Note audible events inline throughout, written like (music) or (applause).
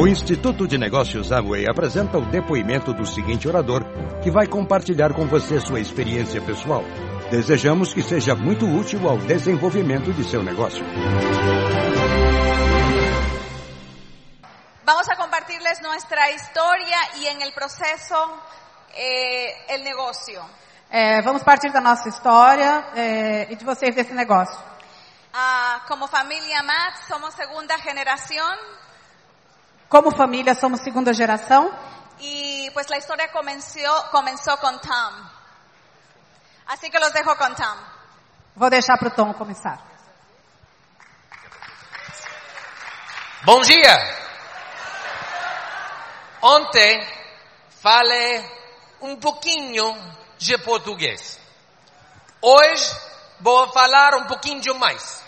O Instituto de Negócios Amway apresenta o depoimento do seguinte orador, que vai compartilhar com você sua experiência pessoal. Desejamos que seja muito útil ao desenvolvimento de seu negócio. Vamos a compartirles nuestra historia y en el proceso eh, el negocio. É, vamos partir da nossa história é, e de vocês desse negócio. Ah, como familia Matt somos segunda generación Como família, somos segunda geração y pues la historia comenzó, comenzó con Tom. Así que los dejo con Tom. Vou deixar para o Tom começar. Bom dia! Ontem falei um pouquinho de português. Hoje vou falar um pouquinho mais.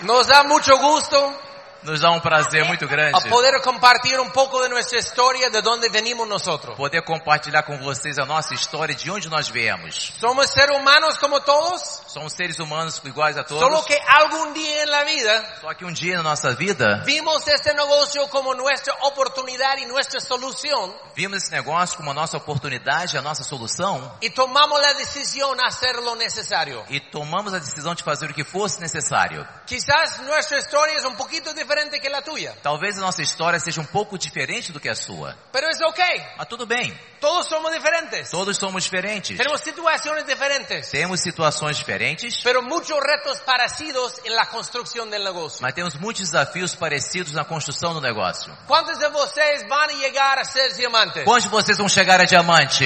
Nos dá muito gosto Nos dá um prazer muito grande a poder compartilhar um pouco de nossa história, de onde venimos nós. poder compartilhar com vocês a nossa história de onde nós viemos. Somos seres humanos como todos, Somos seres humanos iguais a todos, que algum dia na vida só que um dia na nossa vida vimos este negócio como nossa oportunidade e nossa solução vimos esse negócio como a nossa oportunidade, a nossa solução e tomamos a decisão de fazer o necessário. e tomamos a decisão de fazer o que fosse necessário. Quizás nossa história é um pouquinho diferente que a tua, Talvez a nossa história seja um pouco diferente do que a sua, é ok. mas tudo bem, Todos somos diferentes. todos somos diferentes. Tenemos situaciones diferentes, Temos situações diferentes, pero muchos retos parecidos en la construcción del negocio. mas temos muitos desafios parecidos na construção do negócio. ¿Cuántos de vocês van a llegar a ser diamantes? Quantos de vocês vão chegar a diamante?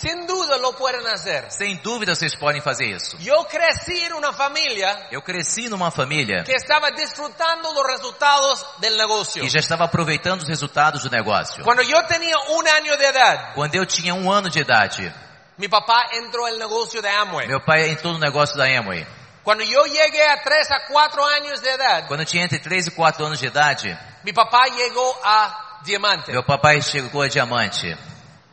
Sin duda lo pueden hacer. Sem dúvida vocês podem fazer isso. Yo crecí en una familia Eu cresci numa família que estaba disfrutando los resultados del negocio. que já estava aproveitando os resultados do negócio. Cuando yo tenía un año de edad, Quando eu tinha um ano de idade, mi papá entró al negocio de Amway. meu pai entrou no negócio da Amway. Cuando yo llegué a 3 a 4 años de edad, Quando eu tinha entre 3 e 4 anos de idade, mi papá llegó a diamante. meu papai chegou a diamante.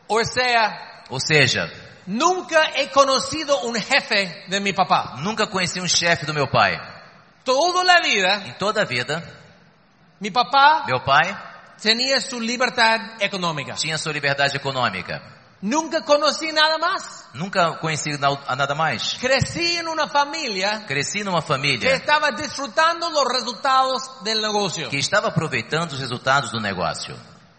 O sea, Ou seja, nunca he conocido un jefe de mi papá. nunca conheci um chefe do meu pai. Toda la vida, Em toda a vida, mi papá meu pai tenía su libertad económica. tinha sua liberdade econômica. Nunca conocí nada más. Nunca conheci na- a nada mais. Crecí en una familia Cresci numa que família estaba disfrutando los resultados del negocio. que estava aproveitando os resultados do negócio.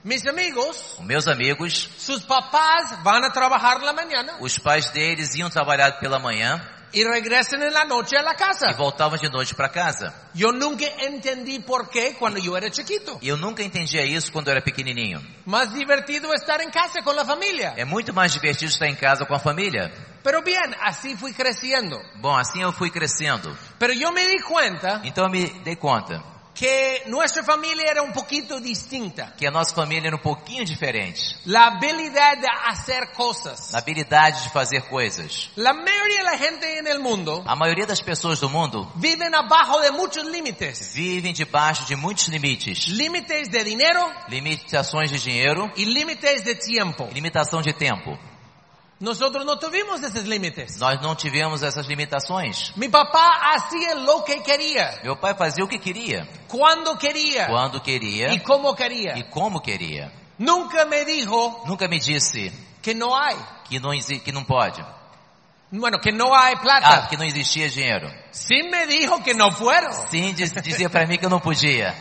Mis amigos, Os meus amigos, sus papás van a trabajar la mañana os pais deles iam trabalhar pela manhã y regresan en la noche a la e casa. voltavam de noite para casa. Yo nunca entendí por qué cuando yo era chiquito. E eu nunca entendia isso quando eu era pequenininho. Más divertido estar en casa con la familia. É muito mais divertido estar em casa com a família. Pero bien, así fui creciendo. Bom, assim eu fui crescendo. Pero yo me di cuenta Então eu me dei conta que nuestra familia era un poquito distinta. que a nossa família era um pouquinho diferente. La habilidad de hacer cosas. Na habilidade de fazer coisas. La mayoría de la gente en el mundo A maioria das pessoas do mundo viven abajo de muchos límites. vivem debaixo de muitos limites. Límites de dinero Limitações de dinheiro y límites de tiempo. e limitação de tempo. Nosotros no tuvimos esos límites. Nós não tivemos essas limitações. Mi papá hacía lo que quería, Meu pai fazia o que queria, cuando quería quando queria y cómo quería. e como queria. Nunca me dijo Nunca me disse que no hay. que não, exi- que não pode. Bueno, que hay Ah, plata. que não existia dinheiro. Sí me dijo que no fueron, Sim, diz- dizia para mim que eu não podia.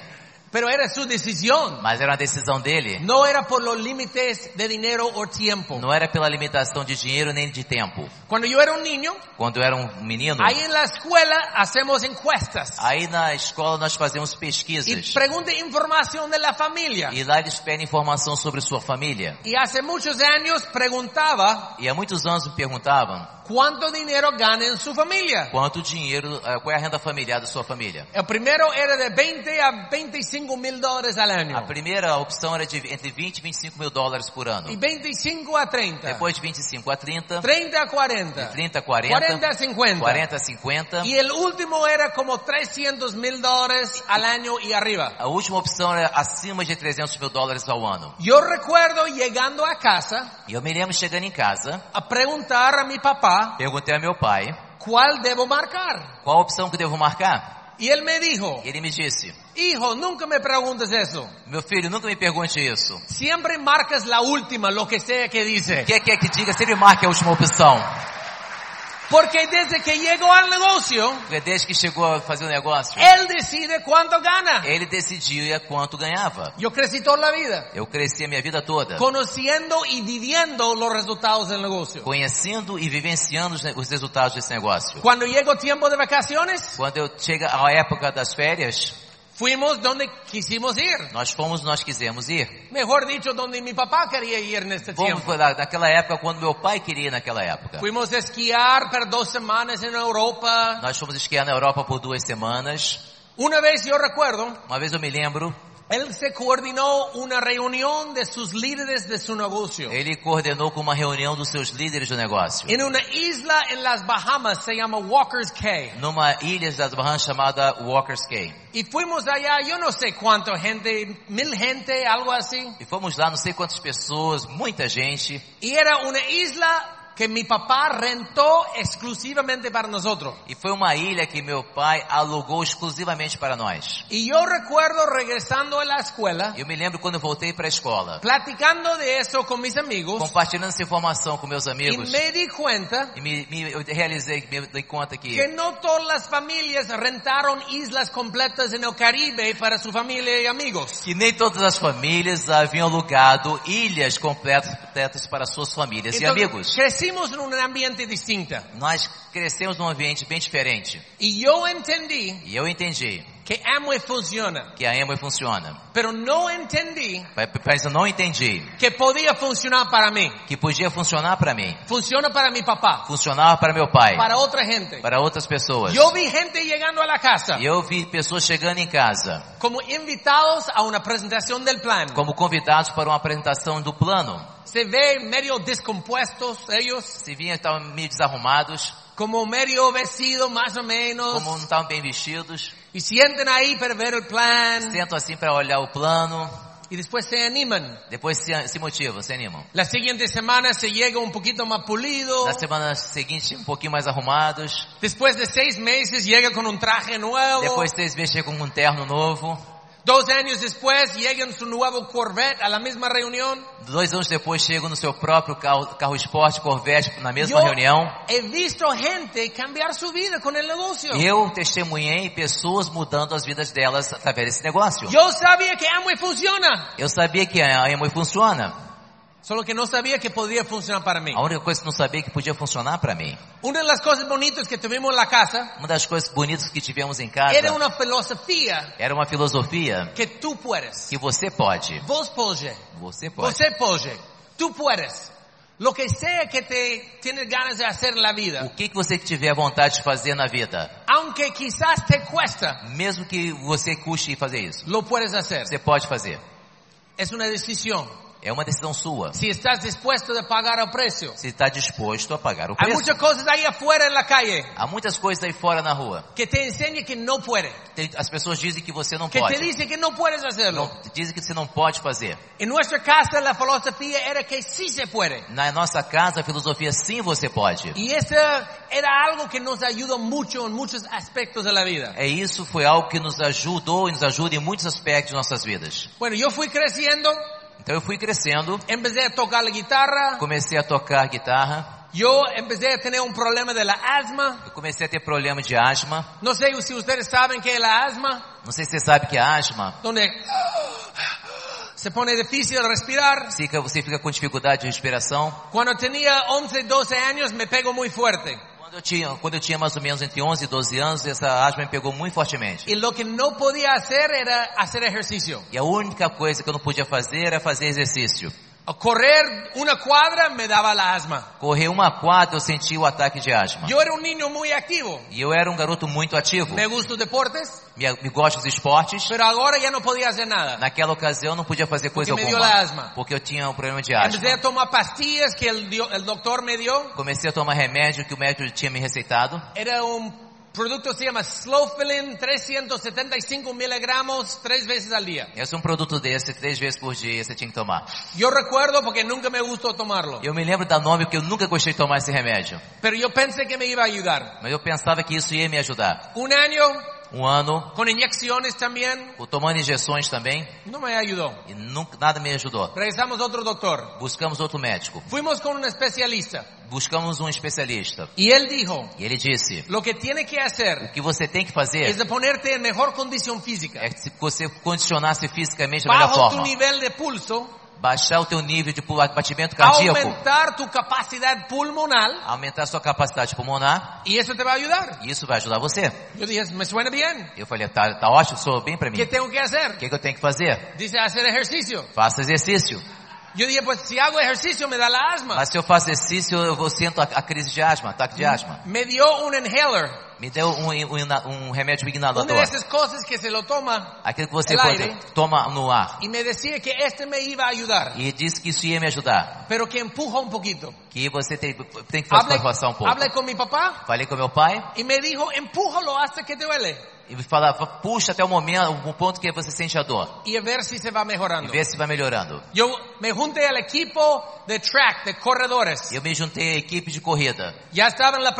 Pero era su decisión. Mas era uma decisão dele. No era por los límites de dinero o tiempo. Não era pela limitação de dinheiro nem de tempo. Cuando yo era un niño, Quando eu era um menino, ahí en la escuela hacemos encuestas aí na escola nós fazíamos y pesquisas. pregunta información de la familia. E lá eles pedem informação sobre sua família. Y hace muchos años preguntaba E há muitos anos me perguntavam cuánto dinero gana en su familia. quanto dinheiro, qual é a renda familiar da sua família. El primero era de 20 a 25 mil dólares al A año. primeira opção era de entre 20 e 25 mil dólares por ano. Y 25 a 30. Depois de 25 a 30, 30 a 40. 30 a 40, 40 a 50. 40 a 50. Y el último era como 300 mil dólares al año y arriba. A última opção era acima de 300 mil dólares ao ano. Yo recuerdo llegando a casa E eu me lembro chegando em casa, a preguntar a mi papá perguntei ao meu pai, cuál debo marcar. qual a opção que devo marcar? Y él me dijo, Ele me disse, hijo, nunca me preguntes eso. meu filho, nunca me pergunte isso. Siempre marcas la última, lo que sea que dice. O que quer que diga, sempre marque a última opção. Porque desde que llegó al negocio, Porque desde que chegou a fazer o negócio, él decide cuánto gana. ele decidia quanto ganhava. Yo crecí toda la vida Eu cresci a minha vida toda, conociendo y viviendo los resultados del negocio. conhecendo e vivenciando os os resultados desse negócio. Cuando llegó tiempo de vacaciones, Quando eu chega a época das férias, fuimos donde quisimos ir. nós fomos, nós quisemos ir. Mejor dicho, donde mi papá quería ir en este Fomos tiempo. lá, naquela época quando meu pai queria ir naquela época. Fuimos esquiar por dos semanas en Europa. Nós fomos esquiar na Europa por duas semanas. Una vez yo recuerdo, Uma vez eu me lembro, él se coordinó una reunión de sus líderes de su negocio. ele coordenou com uma reunião dos seus líderes do negócio. En una isla en las Bahamas se llama Walker's Cay. Numa ilha das Bahamas chamada Walker's Cay. Y fuimos allá, yo no sé cuánta gente, mil gente, algo así. E fomos lá, não sei quantas pessoas, muita gente. Y era una isla que mi papá rentó exclusivamente para nosotros. E foi uma ilha que meu pai alugou exclusivamente para nós. Y yo recuerdo regresando a la escuela, Eu me lembro quando eu voltei para a escola, platicando de eso con mis amigos, compartilhando essa informação com meus amigos. me di cuenta E me, me- eu realizei, me dei conta que que no todas las familias rentaron islas completas el Caribe para su familia y amigos. que nem todas as famílias haviam alugado ilhas completas, para suas famílias e Entonces, amigos. crecimos en un ambiente distinto. Nós crescemos num ambiente bem diferente. Y yo entendí E eu entendi que Amway funciona, que a Amway funciona. pero no entendí Mas eu não entendi que podía funcionar para mí. que podia funcionar para mim. Funciona para mi papá, Funcionava para meu pai, para otra gente. para outras pessoas. Yo vi gente llegando a la casa E eu vi pessoas chegando em casa como invitados a una presentación del plan. como convidados para uma apresentação do plano. Se ve medio descompuestos ellos, Se vinha estavam meio desarrumados, como medio vestidos más o menos, como não estavam bem vestidos. y sienten ahí para ver el plan Sentam assim para olhar o plano, y después se animan. depois se, se motivam, se animam. La siguiente semana se llega un poquito más pulido. Na semana seguinte, um pouquinho mais arrumados. Después de seis meses llega con un traje nuevo. Depois de seis meses chegam com um terno novo. Dos años después llega en su nuevo Corvette a la misma reunión. Dois anos depois chegam no seu próprio carro, carro esporte, Corvette, na mesma Yo reunião. he visto gente cambiar su vida con el negocio. E eu testemunhei pessoas mudando as vidas delas através desse negócio. Yo sabía que Amway funciona, Eu sabia que a Amway funciona. Solo que no sabía que podría funcionar para mí. A única coisa que não sabia que podia funcionar para mim. Una de las cosas bonitas que tuvimos en la casa Uma das coisas bonitas que tivemos em casa era una filosofía era uma filosofia que tú puedes. que você pode. Vos pode. Você pode. Você pode. Tú puedes. Lo que sea que te tienes ganas de hacer en la vida, O que, que você tiver vontade de fazer na vida, aunque quizás te cuesta, mesmo que você custe fazer isso, lo puedes hacer. você pode fazer. Es una decisión. É uma decisão sua. Si estás dispuesto a pagar el precio. Você está disposto a pagar o preço. muchas cosas ahí afuera en la calle Há muitas coisas aí fora na rua. que te enseñan que puede, Tem- As pessoas dizem que você não que pode. te dicen que no puedes hacerlo. Não, dizem que você não pode fazer. En nuestra casa la filosofía era que sí se puede. Na nossa casa, a filosofia sim você pode. Y esa era algo que nos ayudó mucho en muchos aspectos de la vida. É isso, foi algo que nos ajudou e nos ajuda em muitos aspectos de nossas vidas. Bueno, yo fui creciendo, Então eu fui crescendo, empecé a tocar la guitarra, comecei a tocar guitarra, yo empecé a tener un problema de asma. eu comecei a ter problema de asma. No sé si ustedes saben qué es la asma, Não sei se você sabe que a asma donde se pone difícil respirar. fica, você fica com dificuldade de respiração. Cuando tenía 11, 12 años me pegó muy fuerte. Quando eu tinha, quando eu tinha mais ou menos entre 11 e 12 anos, essa asma me pegou muito fortemente. Y lo que no podía hacer era hacer ejercicio. E a única coisa que eu não podia fazer era fazer exercício. A correr una cuadra me daba la asma. Correr uma quadra eu senti o ataque de asma. Yo era un niño muy activo. E eu era um garoto muito ativo. Me gustan los deportes, Me, me gosto dos esportes. pero ahora ya no podía hacer nada. Naquela ocasião eu não podia fazer coisa Porque me alguma. dio la asma. Porque eu tinha um problema de Empecé a asma. tomar pastillas que dio- el doctor me dio. Comecei a tomar remédio que o médico tinha me receitado. Era un producto que se llama Slowfilin, 375 miligramos, tres veces al día. Esse é um produto desse, três vezes por dia você tinha que tomar. Yo recuerdo porque nunca me gustó tomarlo. Eu me lembro da nome porque eu nunca gostei de tomar esse remédio. Pero yo pensé que me iba a ayudar. Mas eu pensava que isso ia me ajudar. Un año Um ano, con inyecciones también. tomando injeções também, No me ayudó. e nunca, nada me ajudou. Regresamos a otro doctor. Buscamos outro médico. Fuimos con un especialista Buscamos um especialista. y él dijo, E ele disse, lo que tiene que hacer o que você tem que fazer de ponerte en mejor condición física. é se você condicionar-se fisicamente da melhor Bajo tu forma. nivel de pulso, Baixar o teu nível de batimento cardíaco. aumentar tu capacidad pulmonar Aumentar a sua capacidade pulmonar. y eso te va a ayudar. E isso vai ajudar você. Yo dije, me suena bien. Eu falei, tá, tá ótimo, sou bem pra mim. ¿Qué O tengo que hacer? que, que eu tenho que fazer? Dice, hacer ejercicio. Faça exercício. Yo dije, pues si hago ejercicio me da la asma. Mas se eu faço exercício, eu vou sinto a, a crise de asma, ataque de asma. Me dio un inhaler. Me deu um, um, um remédio inalador. esas cosas que se lo toma Aquilo que você pode- aire. toma no ar. y me decía que este me iba a ayudar, E disse que isso ia me ajudar. pero que empuja un poquito. Que você tem, tem que forçar um pouco. hablé con mi papá Falei com meu pai y me dijo, empújalo hasta que te duele e falava, puxa até o momento, o ponto que você sente a dor. a ver si se va E mejorando. vê se vai melhorando. Yo me junté al equipo de track, de corredores. Eu me juntei à equipe de corrida. Ya estaba en la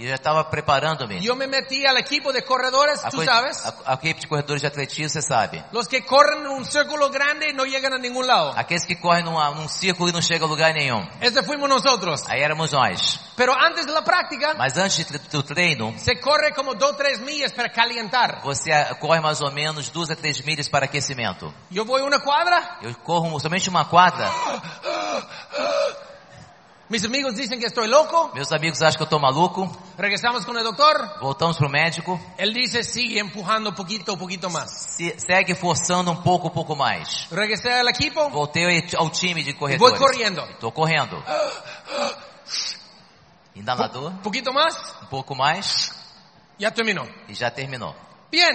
E já estava preparando-me. Yo me metí al equipo de corredores, coi- sabes. a- a equipe de corredores de atletismo, você sabe. Los que corren en un círculo grande no llegan a ningún lado. Aqueles que correm numa, num círculo e não chegam a lugar nenhum. Ese fuimos nosotros. Aí éramos nós. Pero antes de la práctica, Mas antes do treino, se corre como dos, tres millas para calentar. você ah, corre mais ou menos duas a três milhas para aquecimento. Yo voy una cuadra, Eu corro somente uma quadra. Mis amigos dicen que estoy loco, Meus amigos acham que eu tô maluco. regresamos con el doctor, Voltamos pro médico. él dice sigue empujando poquito, poquito más. Se, segue forçando um pouco, um pouco mais. Regresé al equipo, Voltei ao time de corredores. corriendo, Tô correndo. Inalador, poquito más, um pouco mais ya terminó. e já terminou. Bien,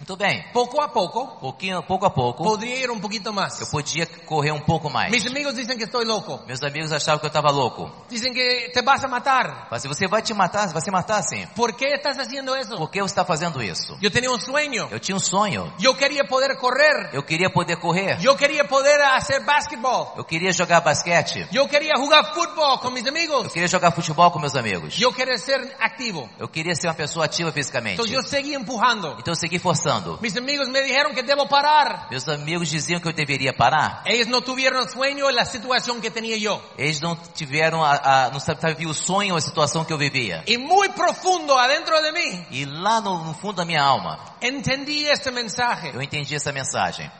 Muito bem. poco a poco, Pouquinho, pouco a pouco, podría ir un poquito más. eu podia correr um pouco mais. Mis amigos dicen que estoy loco, Meus amigos achavam que eu estava louco. dicen que te vas a matar. Mas você vai te matar, vai se matar sim. ¿Por qué estás haciendo eso? Por que você está fazendo isso? Yo tenía un sueño, Eu tinha um sonho. yo quería poder correr, Eu queria poder correr. yo quería poder hacer básquetbol, Eu queria jogar basquete. yo quería jugar fútbol con mis amigos, Eu queria jogar futebol com meus amigos. yo quería ser activo. Eu queria ser uma pessoa ativa fisicamente. Entonces yo seguí empujando. Então eu segui forçando. Mis amigos me dijeron que debo parar. Meus amigos diziam que eu deveria parar. Ellos no tuvieron el sueño en la situación que tenía yo. Eles não tiveram a, a não sabiam o sonho, a situação que eu vivia. Y muy profundo adentro de mí, E lá no, no fundo da minha alma, entendí este mensaje. eu entendi essa mensagem.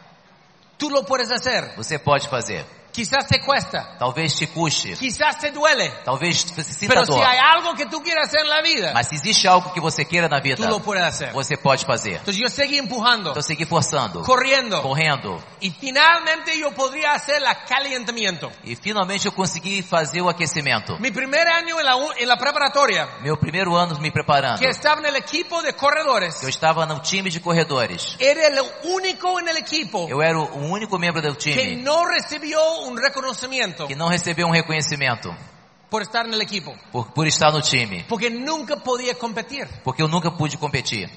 Tú lo puedes hacer. Você pode fazer. Quizás te cuesta, Talvez te custe. quizás te duele, Talvez você sinta pero dor. hay algo que tú quieres hacer en la vida, Mas se existe algo que você queira na vida, tú lo puedes hacer. você pode fazer. Entonces yo seguí empujando, Então segui forçando, corriendo, correndo. y finalmente yo podría hacer el calentamiento. E finalmente eu consegui fazer o aquecimento. Mi primer año en la, en la preparatoria, Meu primeiro ano me preparando. que estaba en el equipo de corredores, Eu estava no time de corredores. era el único el equipo Eu era o único membro do que time no recibió un reconocimiento que não recebeu um reconhecimento por estar el equipo, por, por estar no time. porque nunca podía competir, Porque eu nunca pude competir.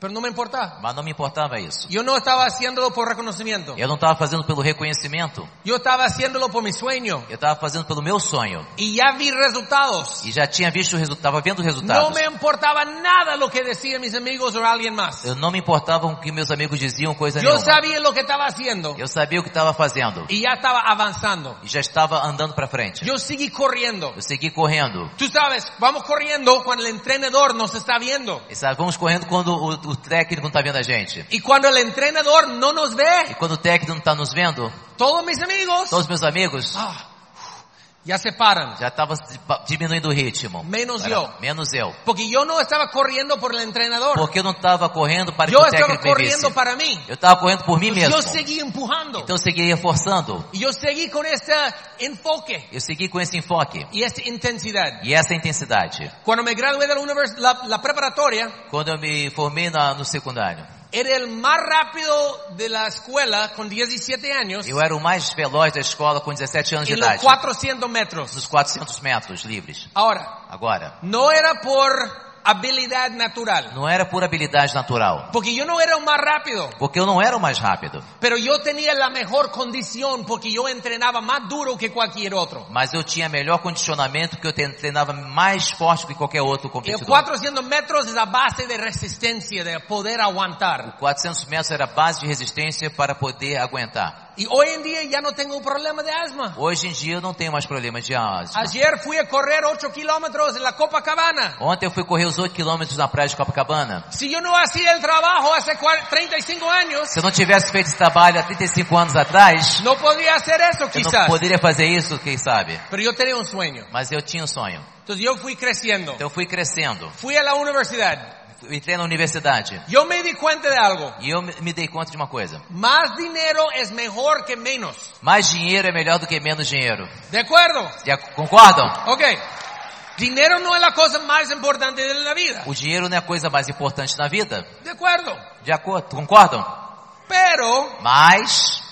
Pero no me importaba. Mas não me importava isso. Yo no estaba haciéndolo por reconocimiento, Eu não estava fazendo pelo reconhecimento. yo estaba haciéndolo por mi sueño Eu estava fazendo pelo meu sonho. y ya vi resultados. E já tinha visto o resultado, estava vendo resultados. me importaba nada lo que decían mis amigos o alguien más. Eu não me importava o que meus amigos diziam, coisa Yo nenhuma. sabía lo que estaba haciendo Eu sabia o que estava fazendo. y ya estaba avanzando. E já estava andando para frente. Yo seguí corriendo. Eu segui correndo. Tú sabes, vamos corriendo cuando el entrenador nos está viendo. E sabe, vamos correndo quando o, o técnico não está vendo a gente. Y cuando el entrenador no nos E ve, quando o técnico não está nos vendo, todos mis amigos todos meus amigos ah, ya se paran. já estavam diminuindo o ritmo. Menos Era- eu. Menos eu. Porque yo no estaba corriendo por el entrenador. Porque eu não estava correndo para que Yo o técnico me corriendo visse. para mí. Eu estava correndo por mim mesmo. Yo seguí empujando. Então eu seguiria forçando. Y yo seguí con este enfoque Eu segui com esse enfoque y esta intensidad. e essa intensidade. Cuando me gradué de la, univers- la, la preparatoria, Quando eu me formei na- no secundário, era el más rápido de la escuela con 17 años eu era o mais veloz da escola com 17 anos de idade. 400 metros. Nos 400 metros livres. Ahora, Agora, no era por habilidad natural. Não era por habilidade natural. Porque yo no era el más rápido, Porque eu não era o mais rápido. pero yo tenía la mejor condición porque yo entrenaba más duro que cualquier otro. Mas eu tinha melhor condicionamento que eu treinava mais forte que qualquer outro competidor. 400 metros es la base de resistencia, de poder aguantar. 400 metros era a base de resistência para poder aguentar. Y hoy en día ya no tengo un problema de asma. Hoje em dia eu não tenho mais problemas de asma. Ayer fui a correr 8 kilómetros en la Copacabana. Ontem eu fui correr os 8 quilômetros na praia de Copacabana. Yo no hacía el trabajo hace 40 35 años, Se eu não tivesse feito esse trabalho há 35 anos atrás, no podría hacer eso eu não quizás. poderia fazer isso, quem sabe. Pero yo tenía un sueño. Mas eu tinha um sonho. Entonces yo fui creciendo. Então eu fui crescendo. Fui a la universidad. Eu entrei na universidade. Yo me di cuenta de algo. E eu me dei conta de uma coisa. Más dinero es mejor que menos. Mais dinheiro é melhor do que menos dinheiro. ¿De acuerdo? Já concordam? Ok. Dinero no es la cosa más importante de la vida. O dinheiro não é a coisa mais importante na vida. De acuerdo. De acordo? Concordam? Pero Mas,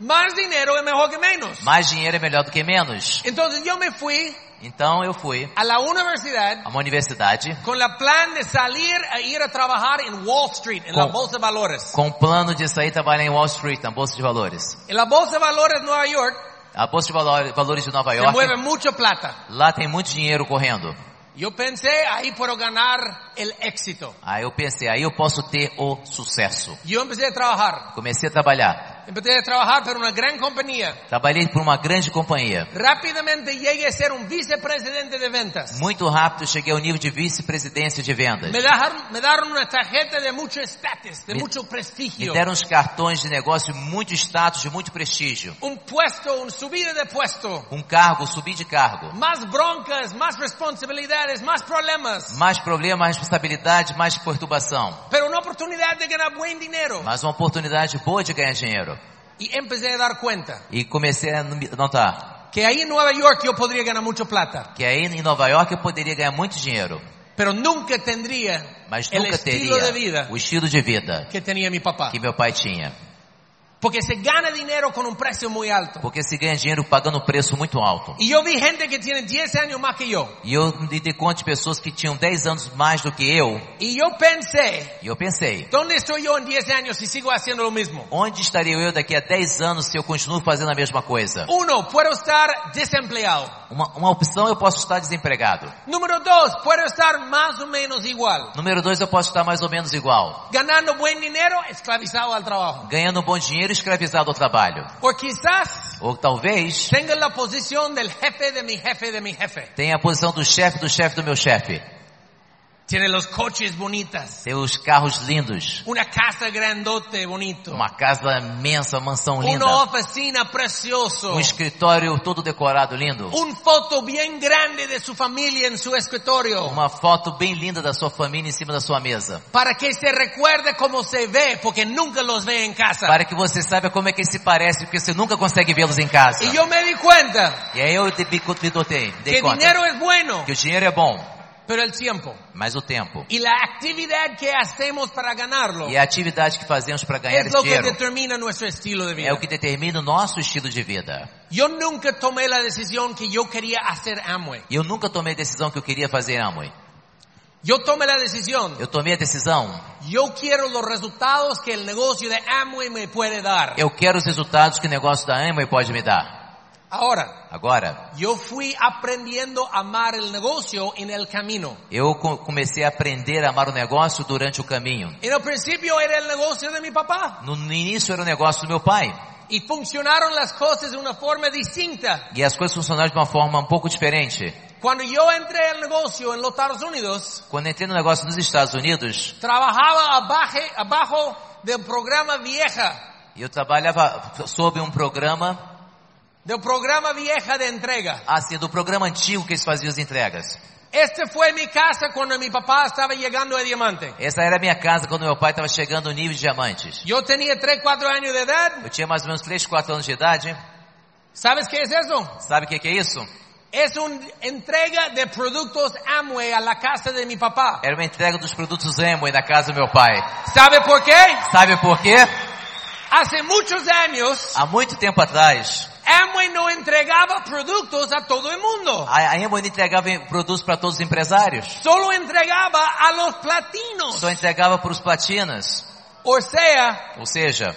más dinero es mejor que menos. mais dinheiro é melhor do que menos. Entonces yo me fui Então eu fui a la universidad a uma universidade con la plan de salir a ir a trabajar en Wall Street, la Con- bolsa de valores. com o plano de sair trabalhar em Wall Street, na Bolsa de Valores. En la bolsa de valores de Nueva York A Bolsa de Valor- Valores de Nova se mueve York, mucha plata. lá tem muito dinheiro correndo. Yo pensé, ahí puedo ganar el éxito. Aí eu pensei, aí eu posso ter o sucesso. Yo empecé a trabajar. Comecei a trabalhar. Empecé a trabajar para una gran compañía. Trabalhei por uma grande companhia. Rápidamente llegué a ser un vicepresidente de ventas. Muito rápido cheguei ao nível de vice-presidência de vendas. Me dejaron, me daron una tarjeta de mucho estatus, de Me- mucho Me prestigio. deram uns cartões de negócio muito status, de muito prestígio. Un puesto, un subida de puesto. Um cargo, subir de cargo. Más broncas, más responsabilidades, más problemas. Mais problema, mais responsabilidade, mais perturbação. Pero una oportunidad de ganar buen dinero. Mas uma oportunidade boa de ganhar dinheiro. Y empecé a dar cuenta E comecei a notar que ahí en Nueva York yo podría ganar mucho plata. que aí em Nova York eu poderia ganhar muito dinheiro. Pero nunca tendría Mas el nunca estilo de teria vida o estilo de vida que tenía mi papá. que meu pai tinha. Porque se gana dinero con un precio muy alto. Porque se ganha dinheiro pagando um preço muito alto. Y yo vi gente que tiene 10 años más que yo. E eu me dei conta de pessoas que tinham 10 anos mais do que eu. Y yo pensé, E eu pensei, ¿dónde estoy yo en 10 años si sigo haciendo lo mismo? onde estaria eu daqui a 10 anos se eu continuo fazendo a mesma coisa? Uno, puedo estar desempleado. Uma, uma opção eu posso estar desempregado. Número dos, puedo estar más o menos igual. Número dois, eu posso estar mais ou menos igual. Ganando buen dinero, esclavizado al trabajo. Ganhando um bom dinheiro e escravizado ao trabalho. O quizás Ou talvez tenga la posición del jefe de mi jefe de mi jefe. tenha a posição do chefe do chefe do meu chefe. Tiene los coches bonitas. Ter os carros lindos. Una casa grandote, bonito. Uma casa imensa, uma mansão linda. Una oficina precioso. Um escritório todo decorado lindo. Un foto bien grande de su familia en su escritorio. Uma foto bem linda da sua família em cima da sua mesa. Para que se recuerde cómo se ve, porque nunca los ve en casa. Para que você saiba como é que se parece, porque você nunca consegue vê-los em casa. Y yo me di cuenta E aí eu me, me dotei, dei que conta dinero es bueno, que o dinheiro é bom, pero el tiempo mas o tempo y la actividad que hacemos para ganarlo e a atividade que fazemos para ganhar es esse lo que dinheiro determina nuestro estilo de é vida. o que determina o nosso estilo de vida. Yo nunca tomé la decisión que yo quería hacer Amway. E eu nunca tomei a decisão que eu queria fazer Amway. Yo tomé la decisión, Eu tomei a decisão, yo quiero los resultados que el negocio de Amway me puede dar. eu quero os resultados que o negócio da Amway pode me dar. Ahora, Agora, yo fui aprendiendo a amar el negocio en el camino. eu co- comecei a aprender a amar o negócio durante o caminho. En el principio era el negocio de mi papá No, no início era o negócio do meu pai. y funcionaron las cosas de una forma distinta. E as coisas funcionaram de uma forma um pouco diferente. Cuando yo entré al negocio en los Estados Unidos, Quando entrei no negócio nos Estados Unidos, trabajaba abajo, abajo del programa Vieja, eu trabalhava sob um programa del programa Vieja de entrega. assim, do programa antigo que eles faziam as entregas. Este fue mi casa cuando mi papá estaba llegando a Diamante. Essa era minha casa quando meu pai estava chegando no nível de diamantes. Yo tenía 3, 4 años de edad. Eu tinha mais ou menos 3, 4 anos de idade. ¿Sabes qué es eso? Sabe o que, que é isso? Es una entrega de productos Amway la casa de mi papá. Era uma entrega dos produtos Amway na casa do meu pai. ¿Sabe por qué? Sabe por quê? Hace muchos años, Há muito tempo atrás, Amway no entregaba productos a todo el mundo. A, Amway não entregava produtos para todos os empresários. Solo entregaba a los platinos. Só entregava para os platinas. O sea, Ou seja,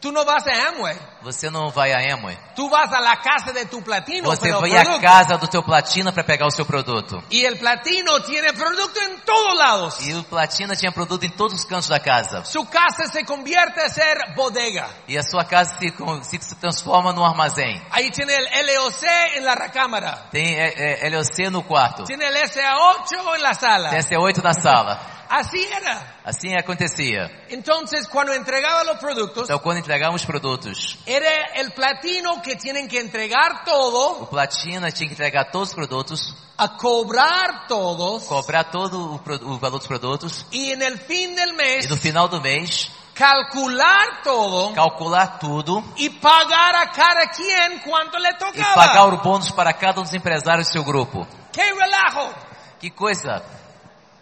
tú no vas a Amway. Você não vai a Amway. Tú vas a la casa de tu platino. Você vai à casa do teu platina para pegar o seu produto. Y el platino tiene producto en todos lados. E o platina tinha produto em todos os cantos da casa. Su casa se convierte a ser bodega. E a sua casa se, se, transforma num armazém. Ahí tiene el LOC en la recámara. Tem é, é, LOC no quarto. Tiene el SA8 en la sala. Tem SE8 na sala. (laughs) Así era. Assim acontecia. Entonces, cuando entregaba los productos, Então quando entregávamos produtos, era el platino que tienen que entregar todo, o platina tinha que entregar todos os produtos, a cobrar todos, cobrar todo o, o valor dos produtos y en el fin del mes, e no final do mês calcular todo calcular tudo y pagar a cada quien cuanto le e tocaba. pagar o bônus para cada um dos empresários do seu grupo. ¡Qué relajo! Que coisa!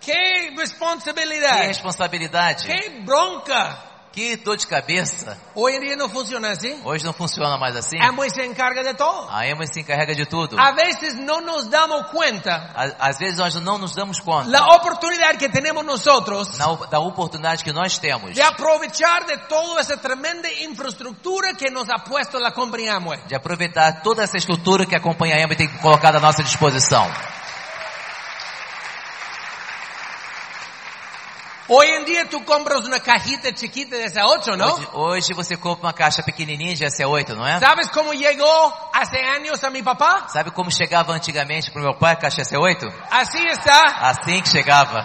¡Qué Que responsabilidad! responsabilidade! ¡Qué bronca! Que dor de cabeça! Hoy en día no funciona así. Hoje não funciona mais assim. Amway se encarga de todo. A Emma se encarrega de tudo. A veces no nos damos cuenta Á- Às vezes nós não nos damos conta la oportunidad que tenemos nosotros na- da oportunidade que nós temos de aprovechar de toda esa tremenda infraestructura que nos ha puesto la compañía Amway. de aproveitar toda essa estrutura que a companhia Emma tem colocado à nossa disposição. Hoy en día tú compras una cajita chiquita de esa 8, ¿no? Hoje, hoje você compra uma caixa pequenininha de SE8, não é? ¿Sabes cómo llegó hace años a mi papá? Sabe como chegava antigamente pro meu pai a caixa SE8? Así está. Assim que chegava.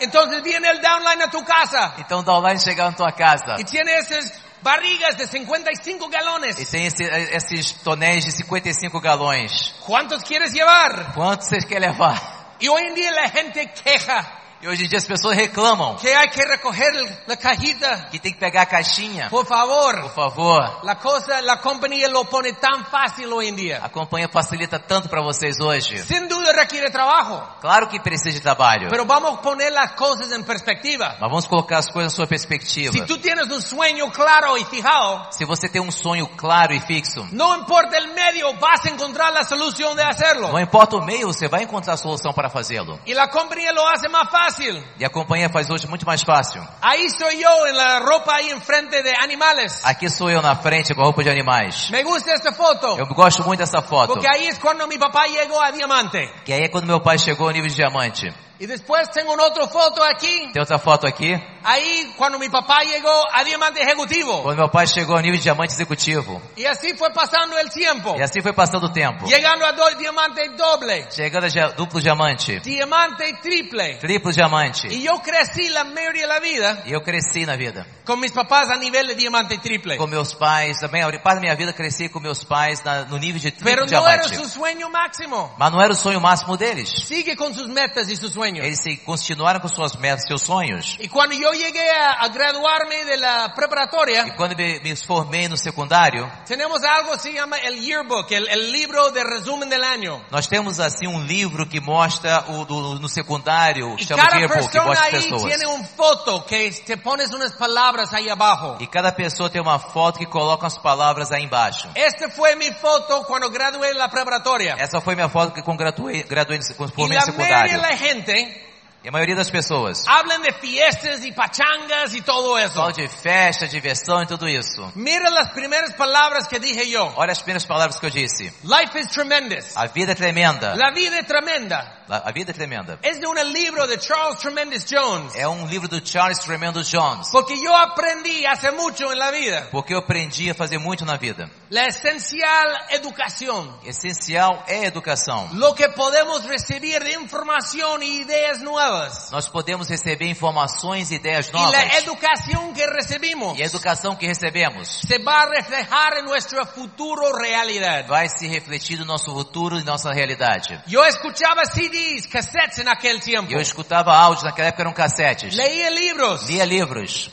Entonces viene el downline a tu casa Então o downline chegava na tua casa y tiene esas barrigas de 55 e galones. tem esse- esses tonéis de 55 galões. ¿Cuántos quieres llevar? Quanto vocês querem levar? Y hoy en día la gente queja E hoje em dia as pessoas reclamam que hay que recoger la cajita. que tem que pegar a caixinha. Por favor. Por favor. La cosa, la compañía lo pone tan fácil hoy en día. A companhia facilita tanto para vocês hoje. Sin duda requiere trabajo, Claro que precisa de trabalho. pero vamos a poner las cosas en perspectiva. Mas vamos colocar as coisas na sua perspectiva. Si tú tienes un sueño claro y fijado, Se você tem um sonho claro e fixo, no importa el medio, vas a encontrar la solución de hacerlo. não importa o meio, você vai encontrar a solução para fazê-lo. Y la compañía lo hace más fácil. E a companhia faz hoje muito mais fácil. Ahí estoy yo en la ropa ahí enfrente de animales. Aqui sou eu na frente com a roupa de animais. Me gusta esta foto, Eu gosto muito dessa foto. porque ahí es cuando mi papá llegó a Diamante. Que aí é quando meu pai chegou ao nível de diamante. Y después tengo una otra foto aquí, Tem outra foto aqui. ahí cuando mi papá llegó a Diamante Ejecutivo. Quando meu pai chegou ao nível de diamante executivo. Y así fue pasando el tiempo. E assim foi passando o tempo. Llegando a do- diamante doble, Chegando a duplo diamante. diamante triple. Triplo diamante. Y yo crecí la mayoría de la vida E eu cresci na vida. con mis papás a nivel de diamante triple. Com meus pais, também a parte da minha vida cresci com meus pais na- no nível de triplo diamante. Mas não era o sonho máximo deles. Sigue con sus metas y sus sueños. Eles continuaram com suas metas, seus sonhos. Y cuando yo llegué a, a graduarme de la E quando me, me formei no secundário, tenemos algo que se llama el yearbook, el, el libro de resumen del año. nós temos assim um livro que mostra o do, no secundário, Y chama cada yearbook, que mostra pessoas. tiene un foto que te pones unas palabras ahí abajo. E cada pessoa tem uma foto que coloca as palavras aí embaixo. Esta fue mi foto cuando gradué de la preparatoria. Essa foi minha foto que com graduei, graduei no- formei no la mayoría de secundário. la gente E a maioria das pessoas hablan de fiestas y pachangas y todo eso. fala de festa, diversão e tudo isso. Mira las primeras palabras que dije yo. Olha as primeiras palavras que eu disse. Life is tremendous. A vida é tremenda. La vida es tremenda. A a vida é tremenda. Es de un libro de Charles Tremendous Jones. É um livro do Charles Tremendo Jones. Porque yo aprendí hace mucho en la vida Porque eu aprendi a fazer muito na vida. la esencial educación. Essencial é educação. Lo que podemos recibir de información y ideas nuevas. Nós podemos receber informações e ideias novas. la educación que recibimos E a educação que recebemos se va a reflejar en nuestra futuro realidad. vai se refletir no nosso futuro e nossa realidade. Yo escuchaba CDs, cassettes en aquel tiempo. Eu escutava áudios, naquela época eram cassetes. Leía libros Lia livros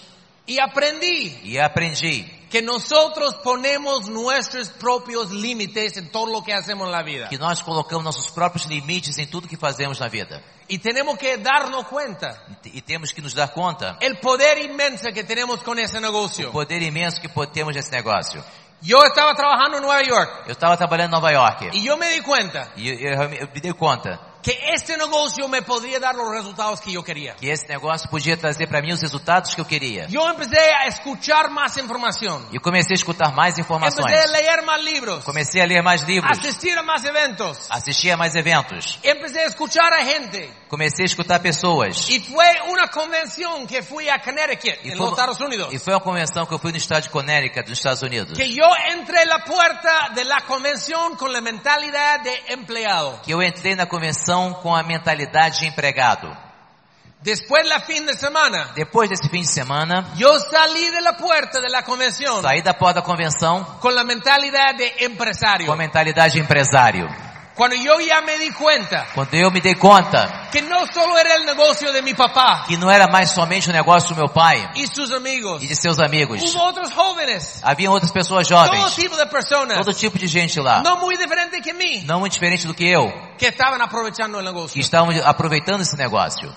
y aprendí e aprendi que nosotros ponemos nuestros propios límites en todo lo que hacemos en la vida. que nós colocamos nossos próprios limites em tudo que fazemos na vida. Y tenemos que darnos cuenta E e temos que nos dar conta el poder inmenso que tenemos con ese do negocio. poder imenso que temos nesse negócio. Yo estaba trabajando en Nueva York Eu estava trabalhando em Nova York. y yo me di cuenta E eu, eu- eu me dei conta que este negocio me podría dar los resultados que yo quería. que esse negócio podia trazer para mim os resultados que eu queria. Yo empecé a escuchar más información. E eu comecei a escutar mais informações. Empecé a leer más libros. Comecei a ler mais livros. Asistir a más eventos. Assistir a mais eventos. Empecé a escuchar a gente. Comecei a escutar pessoas. Y fue una convención que fui a Connecticut, E foi, los Estados Unidos. e foi uma convenção que eu fui no estado de Connecticut, dos Estados Unidos. Que yo entré en la puerta de la convención con la mentalidad de empleado. Que eu entrei na convenção com a mentalidade de empregado. Después la fin de semana, Depois desse fim de semana, de la puerta de la convención saí da porta da convenção con la mentalidad de com a mentalidade de empresário. Cuando yo ya me di cuenta Quando eu me dei conta que no solo era el negocio de mi papá que não era mais somente o negócio do meu pai y sus amigos, e de seus amigos. hubo otros jóvenes, Havia outras pessoas todo jovens, tipo de personas, todo tipo de gente lá, no muy diferente que mí, não muito diferente do que eu, que estaban aprovechando el que negocio. estavam aproveitando esse negócio.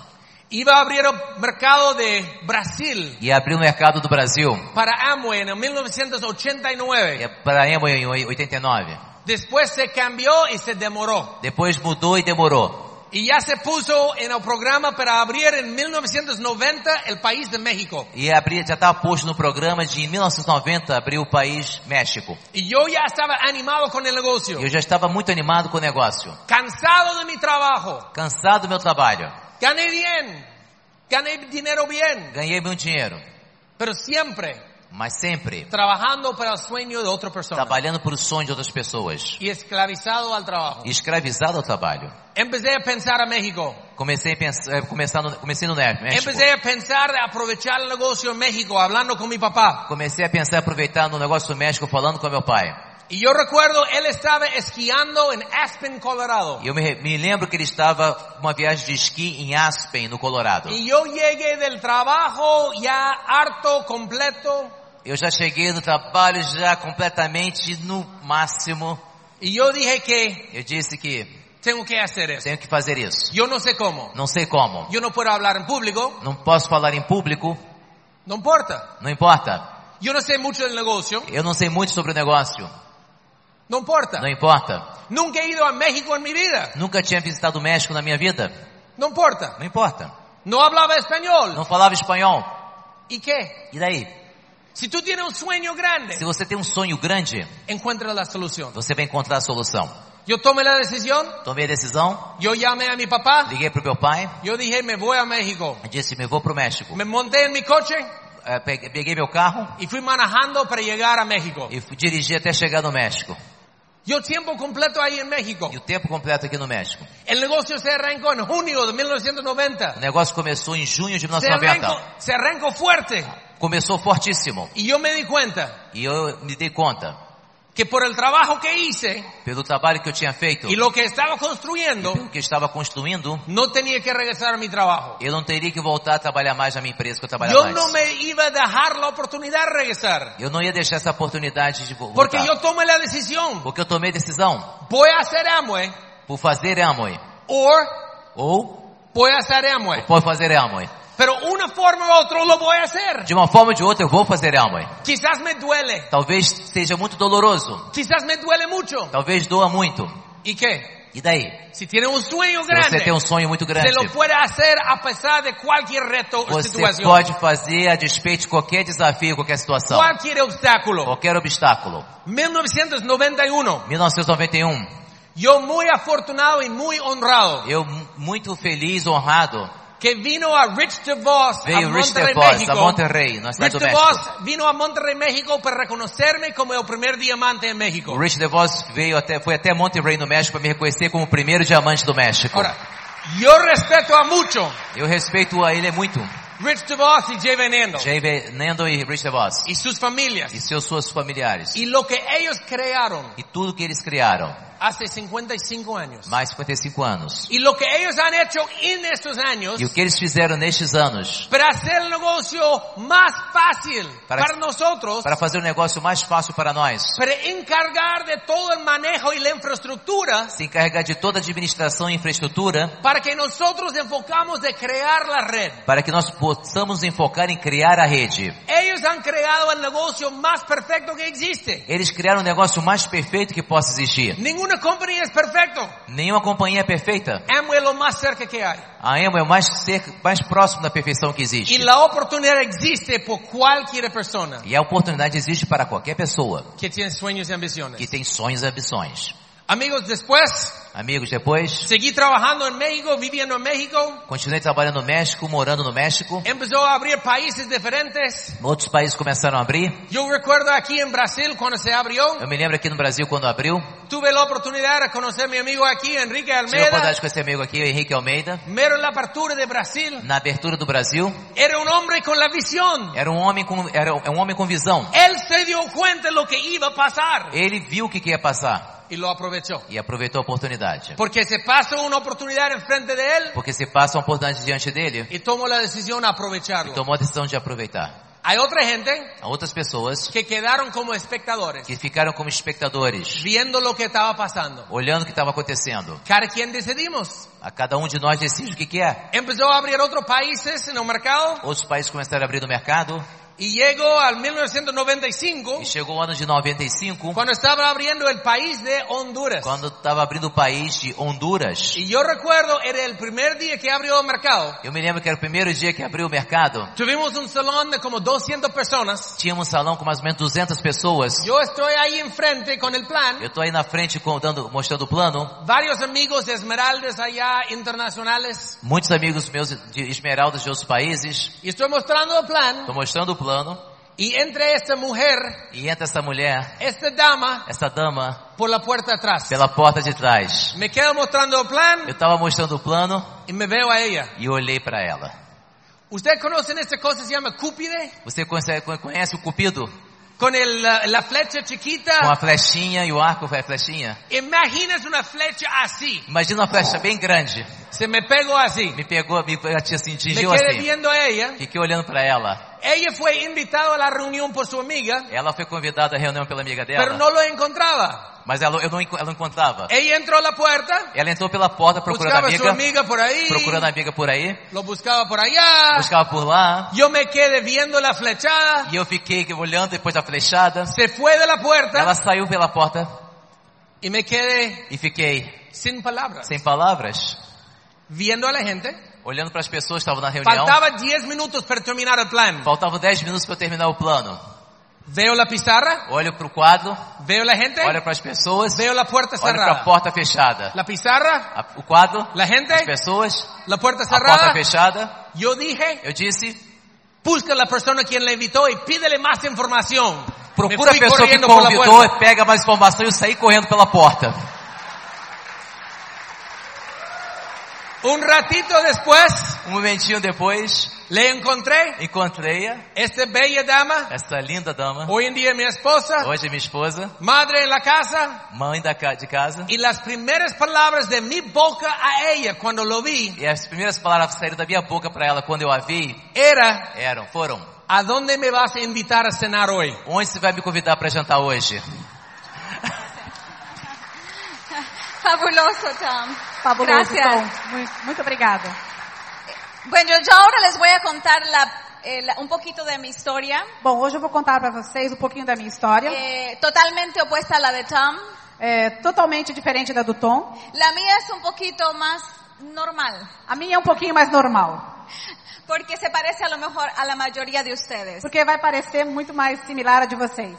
Iba a abrir el mercado de Brasil E abriu o mercado do Brasil para Amway el 1989. é para a Emo em 89. Después se cambió y se demoró. Depois mudou e demorou. Y ya se puso en el programa para abrir en 1990 el país de México. E abri, já estava posto no programa de em 1990 abriu o país México. Y yo ya estaba animado con el negocio. Eu já estava muito animado com o negócio. Cansado de mi trabajo. Cansado do meu trabalho. Gané bien. Gané dinero bien. Ganhei muito dinheiro. Pero siempre Mas sempre trabajando para el sueño de otra persona. trabalhando por o sonho de outras pessoas. Y esclavizado al trabajo. E escravizado ao trabalho. Empecé a pensar a México. Comecei a pensar, eh, começar no, comecei no México. Empecé a pensar de aprovechar el negocio en México, hablando con mi papá. Comecei a pensar em aproveitar no negócio do México falando com meu pai. Y yo recuerdo, él estaba esquiando en Aspen, Colorado. E eu me, me lembro que ele estava uma viagem de esqui em Aspen, no Colorado. Y yo llegué del trabajo ya harto, completo. Eu já cheguei no trabalho já completamente no máximo. Y yo dije que Eu disse que tengo que hacer eso. tenho que fazer isso. Yo no sé cómo. Não sei como. Yo no puedo hablar en público. Não posso falar em público. No importa. Não importa. Yo no sé mucho del negocio. Eu não sei muito sobre o negócio. No importa. Não importa. Nunca he ido a México en mi vida. Nunca tinha visitado o México na minha vida. No importa. Não importa. No hablaba español. Não falava espanhol. ¿Y qué? E daí? Si tú tienes un sueño grande, Se você tem um sonho grande, encuentra la solución. você vai encontrar a solução. Yo tomé la decisión. Tomei a decisão, Yo llamé a mi papá. liguei pro meu pai, Yo dije, me voy a México. disse, me vou pro México. Me monté en mi coche pe- Peguei meu carro y fui manejando para llegar a México. e fui dirigir até chegar no México. Yo tiempo completo ahí en México. E o tempo completo aqui no México. El negocio se arrancó en junio de 1990. O negócio começou em junho de Se arrancó, 1990. se arrancó fuerte. Começou fortíssimo. Y yo me di cuenta E eu me dei conta, que por el trabajo que hice pelo trabalho que eu tinha feito, y lo que estaba construyendo, pelo que eu estava construindo, no tenía que regresar a mi trabajo. eu não teria que voltar a trabalhar mais na minha empresa que eu trabalhava Yo antes. no me iba a dejar la oportunidad de regresar. Eu não ia deixar essa oportunidade de vo- Porque voltar. yo tomé la decisión. Porque eu tomei decisão Voy a hacer Amway por fazer Amway. or Ou voy a hacer Amway. por fazer Amway. Pero una forma u otra lo voy a hacer. De uma forma ou de outra eu vou fazer Amway. Quizás me duele. Talvez seja muito doloroso. Quizás me duele mucho. Talvez doa muito. ¿Y qué? E daí? Si tiene un sueño Se grande, você tem um sonho muito grande, se lo puede hacer a pesar de cualquier reto o você pode fazer a despeito de qualquer desafio, qualquer situação. Cualquier obstáculo. Qualquer obstáculo. 1991. 1991. Yo muy afortunado y muy honrado Eu mu- muito feliz, honrado, que vino a Rich DeVos a veio Monterrey, DeVos México. a Monterrey, na Rich DeVos México. vino a Monterrey, México para reconocerme como el primer diamante en México. O Rich DeVos veio até, foi até Monterrey no México para me reconhecer como o primeiro diamante do México. Ahora, yo respeto a mucho Eu respeito a ele muito. Rich DeVos y Jay Venendo Jay Nendo e Rich DeVos. y sus familias E seus suas familiares. y lo que ellos crearon E tudo que eles criaram. Hace 55 años. Mais 55 anos. Y lo que ellos han hecho en estos años E o que eles fizeram nestes anos para hacer el negocio más fácil Para- para, nosotros, para fazer o negócio mais fácil para nós. para encargar de todo el manejo y la infraestructura Se encarregar de toda a administração e infraestrutura para que nosotros enfocamos de crear la red. para que nós possamos enfocar em criar a rede. Ellos han creado el negocio más perfecto que existe. Eles criaram o negócio mais perfeito que possa existir. Ninguna compañía es perfecto. Nenhuma companhia é perfeita. Amway es lo más cerca que hay. A Amway é o mais, cerca, mais próximo da perfeição que existe. la oportunidad existe por cualquier persona E a oportunidade existe para qualquer pessoa que tiene sueños y ambiciones. que tem sonhos e ambições. Amigos, después Amigos, depois, seguí trabajando en México, viviendo en México. continuei trabalhando no México, morando no México. Empezó a abrir países diferentes. Outros países começaram a abrir. Yo recuerdo aquí en Brasil cuando se abrió. Eu me lembro aqui no Brasil quando abriu. Tuve la oportunidad de conocer a mi amigo aquí, Enrique Tive a Almeida. oportunidade com esse amigo aqui, Henrique Almeida. Mero en la apertura de Brasil. Na abertura do Brasil, Era un hombre con la visión. era um homem com, era um homem com visão. Él se dio cuenta de lo que iba a pasar Ele viu o que, ia passar y lo aprovechó. e aproveitou a oportunidade. Porque se pasó una oportunidad enfrente de él Porque se passa uma oportunidade diante dele, y tomó la decisión de aprovecharlo. tomou a decisão de aproveitar. Hay otra gente Há outras pessoas que quedaron como espectadores, que ficaram como espectadores, viendo lo que estaba pasando. olhando o que estava acontecendo. Cada quien decidimos. A cada um de nós decide o que quer. Empezó a abrir otros países el mercado Outros países começaram a abrir no mercado y llegó al 1995 e chegou o ano de 95, cuando estaba abriendo el país de Honduras. quando estava abrindo o país de Honduras. Y yo recuerdo, era el primer día que abrió el mercado. Eu me lembro que era o primeiro dia que abriu o mercado. Tuvimos un salón de como 200 personas. Tinha um salão com mais ou menos 200 pessoas. Yo estoy ahí enfrente con el plan. Eu tô aí na frente com- dando, mostrando o plano. Varios amigos de Esmeraldas allá, internacionales. Muitos amigos meus de esmeraldas de outros países. Y estoy mostrando el plan. Estou mostrando o plano. Y entre esta mujer, E entra essa mulher, esta dama, essa dama, por la puerta atrás. pela porta de trás. Me quedo mostrando el plan Eu estava mostrando o plano y me veo a ella. e olhei para ela. ¿Ustedes conocen esta cosa que se llama cúpide? Você conhece, conhece o cupido? Con el, la, la flecha Com chiquita. a flechinha e o arco é flechinha? Imaginas una flecha así. Imagina uma flecha bem grande. Se me pegó así. Me pegou, me assim, Me atingiu quedé assim. viendo a ella. Fiquei olhando para ela. Ella fue invitada a la reunión por su amiga, Ela foi convidada à reunião pela amiga pero dela, no lo encontraba. mas ela, eu não, ela não encontrava. Ella entró a la puerta, Ela entrou pela porta procurando a buscaba a su amiga, amiga por ahí, procurando a amiga por aí, lo buscaba por allá. buscava por lá, Yo me quedé viendo la flechada. e eu fiquei olhando depois da flechada. Se fue de la puerta Ela saiu pela porta y me quedé e fiquei sin palabras, sem palavras, viendo a la gente. Olhando para as pessoas que estavam na reunião. Faltaba 10 minutos para terminar el plan. Faltavam 10 minutos para eu terminar o plano. Veo la pizarra, Olho para o quadro, veo la gente, olho para as pessoas, veo la puerta olho para a cerrada. porta fechada. La pizarra, A- o quadro, la as gente, pessoas, la puerta a porta cerrada. fechada. Yo dije, Eu disse, busca a la persona quien la invitó y pídele más información. procura a pessoa que convidou, pega mais informação e eu saí correndo pela porta. Un ratito después, Um momentinho depois, le encontré encontrei-a, esta bella dama, essa linda dama, hoy en día mi esposa, hoje é minha esposa, madre la casa, mãe da, ca- de casa. y las primeras palabras de mi boca a ella cuando lo vi E as primeiras palavras saíram da minha boca para ela quando eu a vi era, eram, foram, ¿a dónde me vas a invitar a cenar hoy? onde você vai me convidar para jantar hoje? Fabuloso, Tom. Fabuloso, Gracias. Tom. Muito, muito obrigada. Bueno, yo ahora les voy a contar la- eh, la- un poquito de mi historia, Bom, hoje eu vou contar para vocês um pouquinho da minha história. eh, totalmente opuesta a la de Tom. É totalmente diferente da do Tom. La mía es un poquito más normal, A minha é um pouquinho mais normal. porque se parece a lo mejor a la mayoría de ustedes. Porque vai parecer muito mais similar a de vocês.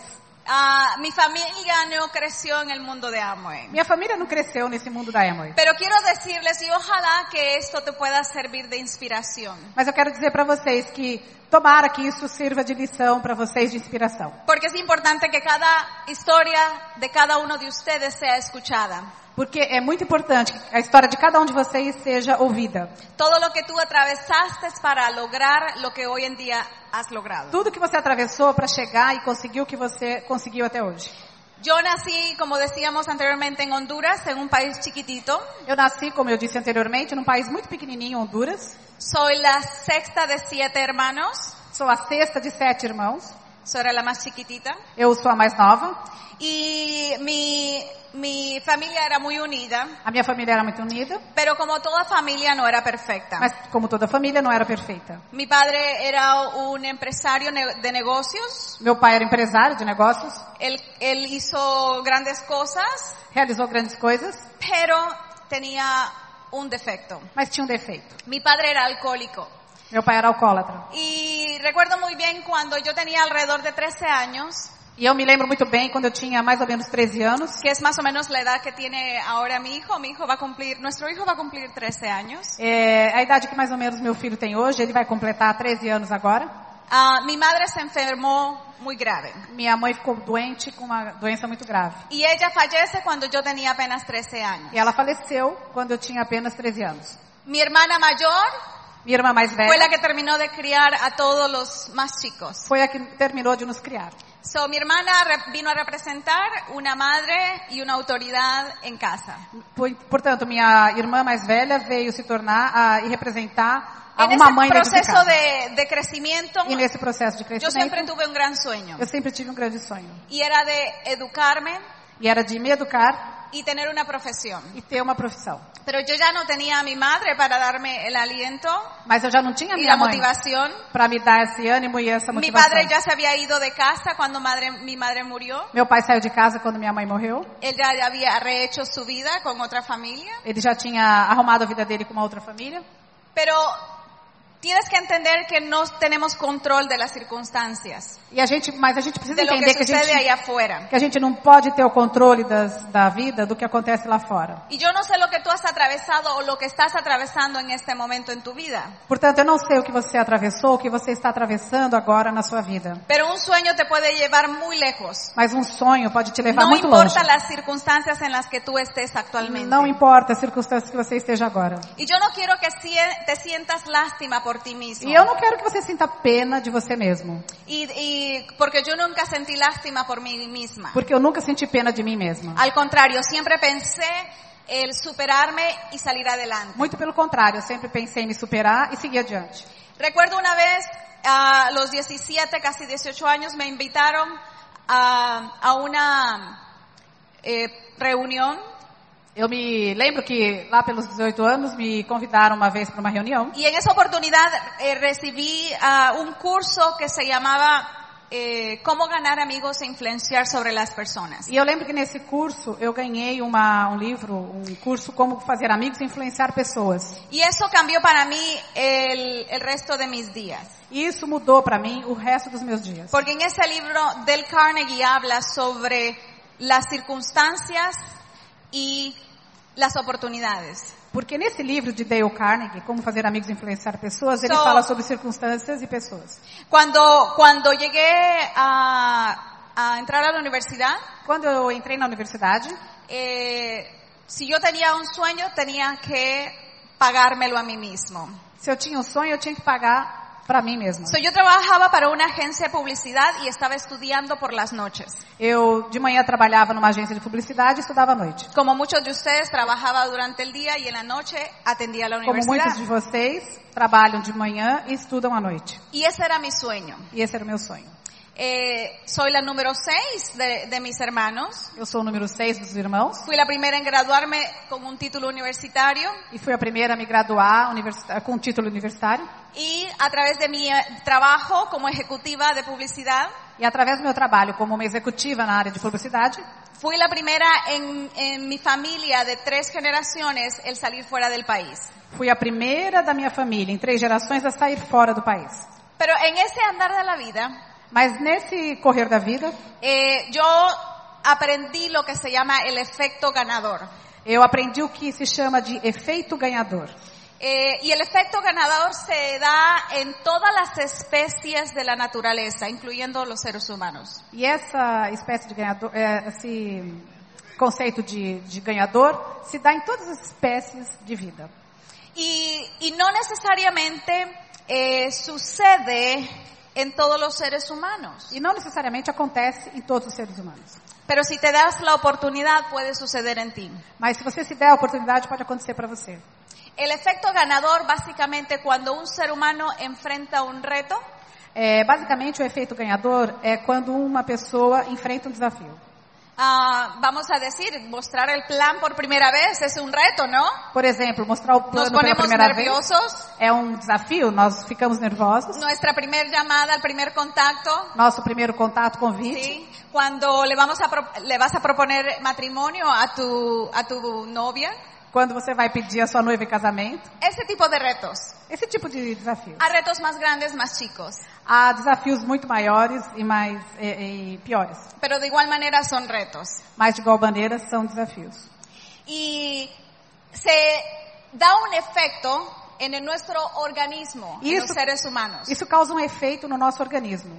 Ah, mi familia no creció en el mundo de Amway. Minha família não cresceu nesse mundo da Amway. Pero quiero decirles, y ojalá que esto te pueda servir de inspiración. Mas eu quero dizer para vocês que tomara que isso sirva de lição para vocês de inspiração. Porque es importante que cada historia de cada uno de ustedes sea escuchada. Porque é muito importante que a história de cada um de vocês seja ouvida. Todo lo que tú atravesaste para lograr lo que hoy en día has logrado. Tudo que você atravessou para chegar e conseguir o que você conseguiu até hoje. Yo nací, como decíamos anteriormente, en Honduras, en un país chiquitito. Eu nasci, como eu disse anteriormente, num país muito pequenininho, Honduras. Soy la sexta de siete hermanos. Sou a sexta de sete irmãos. So era la más chiquitita. Eu sou a mais nova. Y mi, mi familia era muy unida, A minha família era muito unida, pero como toda familia no era perfecta. mas como toda família não era perfeita. Mi padre era un empresario ne- de negocios. Meu pai era empresário de negócios, Él, él hizo grandes cosas, realizou grandes coisas, pero tenía un defecto. mas tinha um defeito. Mi padre era alcohólico. Meu pai era alcoólatra. Y recuerdo muy bien cuando yo tenía alrededor de 13 años, E eu me lembro muito bem quando eu tinha mais ou menos 13 anos, que es más o menos la edad que tiene ahora mi hijo. Mi hijo va a cumplir, nuestro hijo va a cumplir 13 años. é, a idade que mais ou menos meu filho tem hoje, ele vai completar 13 anos agora. Ah, mi madre se enfermó muy grave. Minha mãe ficou doente com uma doença muito grave. Y ella fallece cuando yo tenía apenas 13 años. E ela faleceu quando eu tinha apenas 13 anos. Mi hermana mayor Minha irmã mais fue la velha que terminó de criar a todos los más chicos. foi a que terminou de nos criar. So, mi hermana re- vino a representar una madre y una autoridad en casa. Por- Portanto, minha irmã mais velha veio se tornar a, e representar a En uma mãe dentro de casa. de, de crecimiento, E nesse processo de yo siempre crescimento, tuve un gran sueño. eu sempre tive um grande sonho. Y era de educarme E era de me educar y tener una profesión. e ter uma profissão. Pero yo ya no tenía a mi madre para darme el aliento Mas eu já não tinha y minha la mãe motivación. para me dar esse ânimo e essa Mi motivação. padre ya se había ido de casa cuando madre, mi madre murió. Meu pai saiu de casa quando minha mãe morreu. Él ya había rehecho su vida con otra familia. Ele já tinha arrumado a vida dele com uma outra família. Pero tienes que entender que no tenemos control de las circunstancias, E a gente, mas a gente precisa de lo que entender que a sucede gente, allá afuera. que a gente não pode ter o controle das, da vida do que acontece lá fora. Y yo no sé lo que tú has atravesado o lo que estás atravesando en este momento en tu vida. Portanto, eu não sei o que você atravessou, o que você está atravessando agora na sua vida. Pero un sueño te puede llevar muy lejos. Mas um sonho pode te levar No muito longe. importa las circunstancias en las que tú estés actualmente. Não importa as circunstâncias que você esteja agora. Y yo no quiero que te sientas lástima por ti mismo. E eu não quero que você sinta pena de você mesmo. Y, y porque yo nunca sentí lástima por mí misma. Porque eu nunca senti pena de mim mesma. Al contrario, siempre pensé el superarme y salir adelante. Muito pelo contrário, eu sempre pensei em me superar e seguir adiante. Recuerdo una vez, a los 17, casi 18 años, me invitaron a, a una eh, reunión Eu me lembro que lá pelos 18 anos me convidaram uma vez para uma reunião y en esa oportunidad eh, recibí un curso que se llamaba eh, Cómo ganar amigos e influenciar sobre las personas. e eu lembro que nesse curso eu ganhei uma, um livro, um curso como fazer amigos e influenciar pessoas. Y eso cambió para mí el, el resto de mis días. E isso mudou para mim o resto dos meus dias. Porque en ese libro Del Carnegie habla sobre las circunstancias y las oportunidades. Porque nesse livro de Dale Carnegie, Como Fazer Amigos e Influenciar Pessoas, ele So- fala sobre circunstâncias e pessoas. Cuando, cuando llegué a, a entrar a la universidad, Quando eu entrei na universidade, eh, si yo tenía un sueño, tenía que pagármelo a mí mismo. se eu tinha um sonho, eu tinha que pagar para mim mesma. So, yo trabajaba para una agencia de publicidad y estaba estudiando por las noches. Eu de manhã trabalhava numa agência de publicidade e estudava à noite. Como muchos de ustedes, trabajaba durante el día y en la noche atendía la Como universidad. muitos de vocês trabalham de manhã e estudam à noite. Y ese era mi sueño. E esse era o meu sonho. Eh, soy la número seis de, de mis hermanos. Eu sou o número 6 dos irmãos Fui la primera en graduarme con un título universitario e fui a primeira a me graduar universita- com título universitário. y a través de mi eh, trabajo como ejecutiva de publicidad, E através do meu trabalho como uma executiva na área de publicidade, fui la primera en, en mi familia de tres generaciones el salir fuera del país. fui a primeira da minha família em três gerações a sair fora do país. Pero en ese andar de la vida, Mas nesse correr da vida, eh, yo aprendí lo que se llama el efecto ganador. eu aprendi o que se chama de efeito ganhador. Eh, y el efecto ganador se da en todas las especies de la naturaleza, incluyendo los seres humanos. E essa espécie de ganhador, é, esse conceito de, de ganhador se dá em todas as espécies de vida. Y no necesariamente eh, sucede en todos los seres humanos. E não necessariamente acontece em todos os seres humanos. Pero si te das la oportunidad, puede suceder en ti. Mas se você se der a oportunidade, pode acontecer para você. El efecto ganador, básicamente, cuando un ser humano enfrenta un reto, É, basicamente, o efeito ganhador é quando uma pessoa enfrenta um desafio. Ah, vamos a decir, mostrar el plan por primera vez es un reto, ¿no? Por exemplo, mostrar o plano pela primeira vez nerviosos. é um desafio, nós ficamos nervosos. Nuestra primer llamada, el primer contacto, Nosso primeiro contato, convite. ¿sí? Cuando le, vamos a le vas a proponer matrimonio a tu, a tu novia. Quando você vai pedir a sua noiva em casamento. Ese tipo de retos. Esse tipo de desafio. Hay retos más grandes, más chicos. Há desafios muito maiores e mais e, e piores. Pero de igual manera son retos. Mas de igual maneira são desafios. Y se da un efecto en el- nuestro organismo, los eso- seres humanos. Isso causa um efeito no nosso organismo.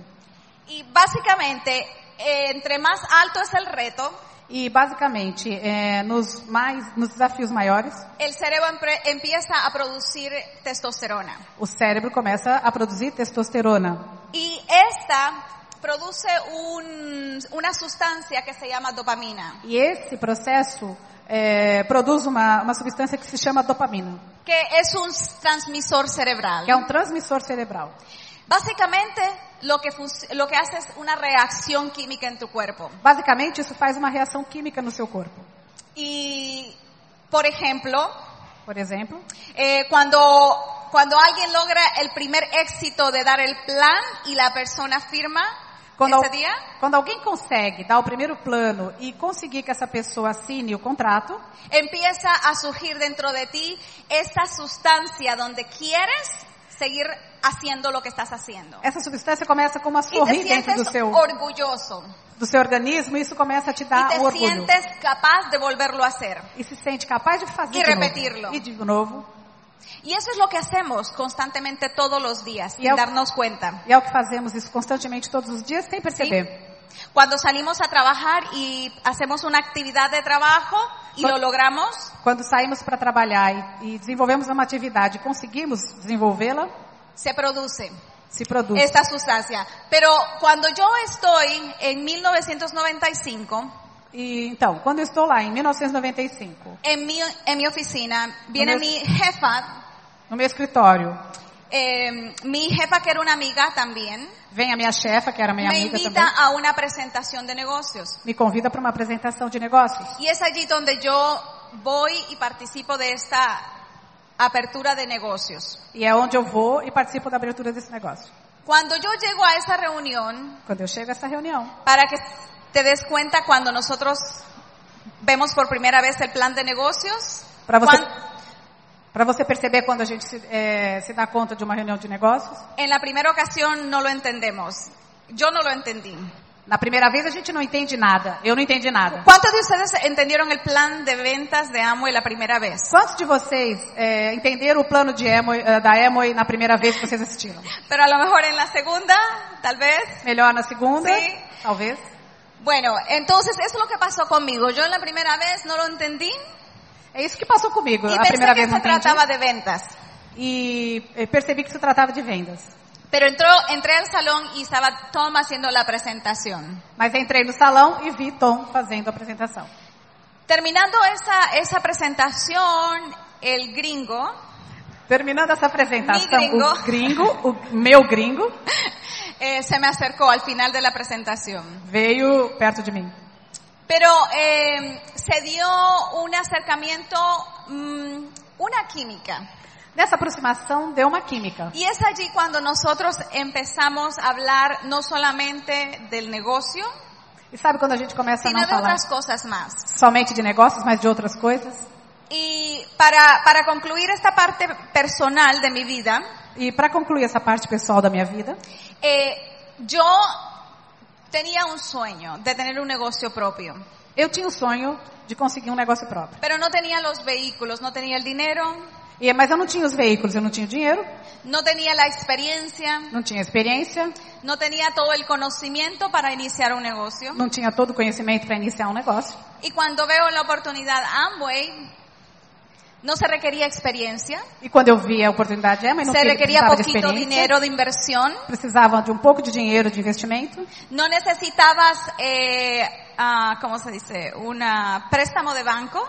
Y básicamente, eh, entre más alto es el reto, E basicamente, é, nos mais, nos desafios maiores, el cerebro empieza a producir testosterona. o cérebro começa a produzir testosterona. Y esta produce un- una sustancia que se llama dopamina, E esse processo é, produz uma, uma substância que se chama dopamina, que es un transmisor cerebral. que é um transmissor cerebral. Básicamente, lo que, lo que hace es una reacción química en tu cuerpo. Basicamente, isso faz uma reação química no seu corpo. Y, por ejemplo, Por exemplo, eh, cuando, cuando alguien logra el primer éxito de dar el plan y la persona firma quando, al- día, quando alguém consegue dar o primeiro plano e conseguir que essa pessoa assine o contrato, empieza a surgir dentro de ti esta sustancia donde quieres seguir haciendo lo que estás haciendo. essa substância começa como a Y sorrir dentro do seu, orgulloso. do seu organismo e isso começa a te Y dar te o orgulho. sientes capaz de volverlo a hacer. E se sente capaz de fazer E de novo. repetirlo. E de novo. Y eso es lo que hacemos constantemente todos los días, Y sin darnos cuenta. E é o que fazemos isso constantemente todos os dias sem perceber. Cuando salimos a trabajar y hacemos una actividad de trabajo y So- lo logramos, Quando saímos para trabalhar e, e desenvolvemos uma atividade e conseguimos desenvolvê-la, se produce se produz. esta sustancia. Pero cuando yo estoy en 1995, E então, quando eu estou lá em 1995, en mi, en mi oficina, viene No me- mi jefa, no meu escritório, eh, mi jefa que era una amiga también, vem a minha chefa, que era minha me amiga invita também, a una presentación de negocios. me convida para uma apresentação de negócios. Y es allí donde yo voy y participo de esta apertura de negocios. E é onde eu vou e participo da abertura desse negócio. Cuando yo llego a esa reunión, Quando eu chego a essa reunião, para que te des cuenta cuando nosotros vemos por primera vez el plan de negocios, para você, cuan- para você perceber quando a gente se, eh, se dá conta de uma reunião de negócios, en la primera ocasión no lo entendemos. Yo no lo entendí. na primeira vez a gente não entende nada. Eu não entendi nada. ¿Cuántos de ustedes entendieron el plan de ventas de Amway la primera vez? Quantos de vocês eh, entenderam o plano de Amway, eh, da Amway na primeira vez que vocês assistiram? Pero a lo mejor en la segunda, tal vez. Melhor na segunda? Sí. Talvez. Bueno, entonces eso es lo que pasó conmigo. Yo en la primera vez no lo entendí É isso que passou comigo. y a primeira que vez não se trataba de ventas. E percebi que se tratava de vendas. Pero entró, entré al salón y estaba Tom haciendo la presentación. Mas entrei no salão e vi Tom fazendo a apresentação. Terminando esa, esa presentación, el gringo Terminando essa apresentação, Mi gringo. o gringo, o meu gringo, (laughs) eh, se me acercó al final de la presentación. veio perto de mim. Pero eh, se dio un acercamiento, mm, una química. Nessa aproximação deu uma química. Y es allí cuando nosotros empezamos a hablar no solamente del negocio, E sabe quando a gente começa a sino não de falar otras cosas más. somente de negócios, mas de outras coisas? Y para, para concluir esta parte personal de mi vida, E para concluir essa parte pessoal da minha vida, eh, yo tenía un sueño de tener un negocio propio, eu tinha o sonho de conseguir um negócio próprio. pero no tenía los vehículos, no tenía el dinero, E, mas eu não tinha os veículos, eu não tinha o dinheiro, no tenía la experiencia, não tinha experiência, no tenía todo el conocimiento para iniciar un negocio. não tinha todo o conhecimento para iniciar um negócio. Y cuando veo la oportunidad Amway, no se requería experiencia, E quando eu vi a oportunidade, é, mas não se queria- requería precisava de experiência, inversión, precisava de um pouco de dinheiro de investimento, no necesitabas, eh, ah, ¿cómo se dice? Un préstamo de banco.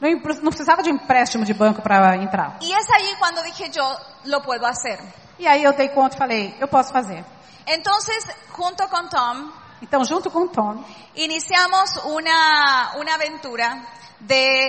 não, não precisava de um empréstimo de banco para entrar. Y es allí cuando dije yo, lo puedo hacer. E aí eu dei conta e falei, eu posso fazer. Entonces, junto con Tom, Então, junto com Tom, iniciamos una, una aventura de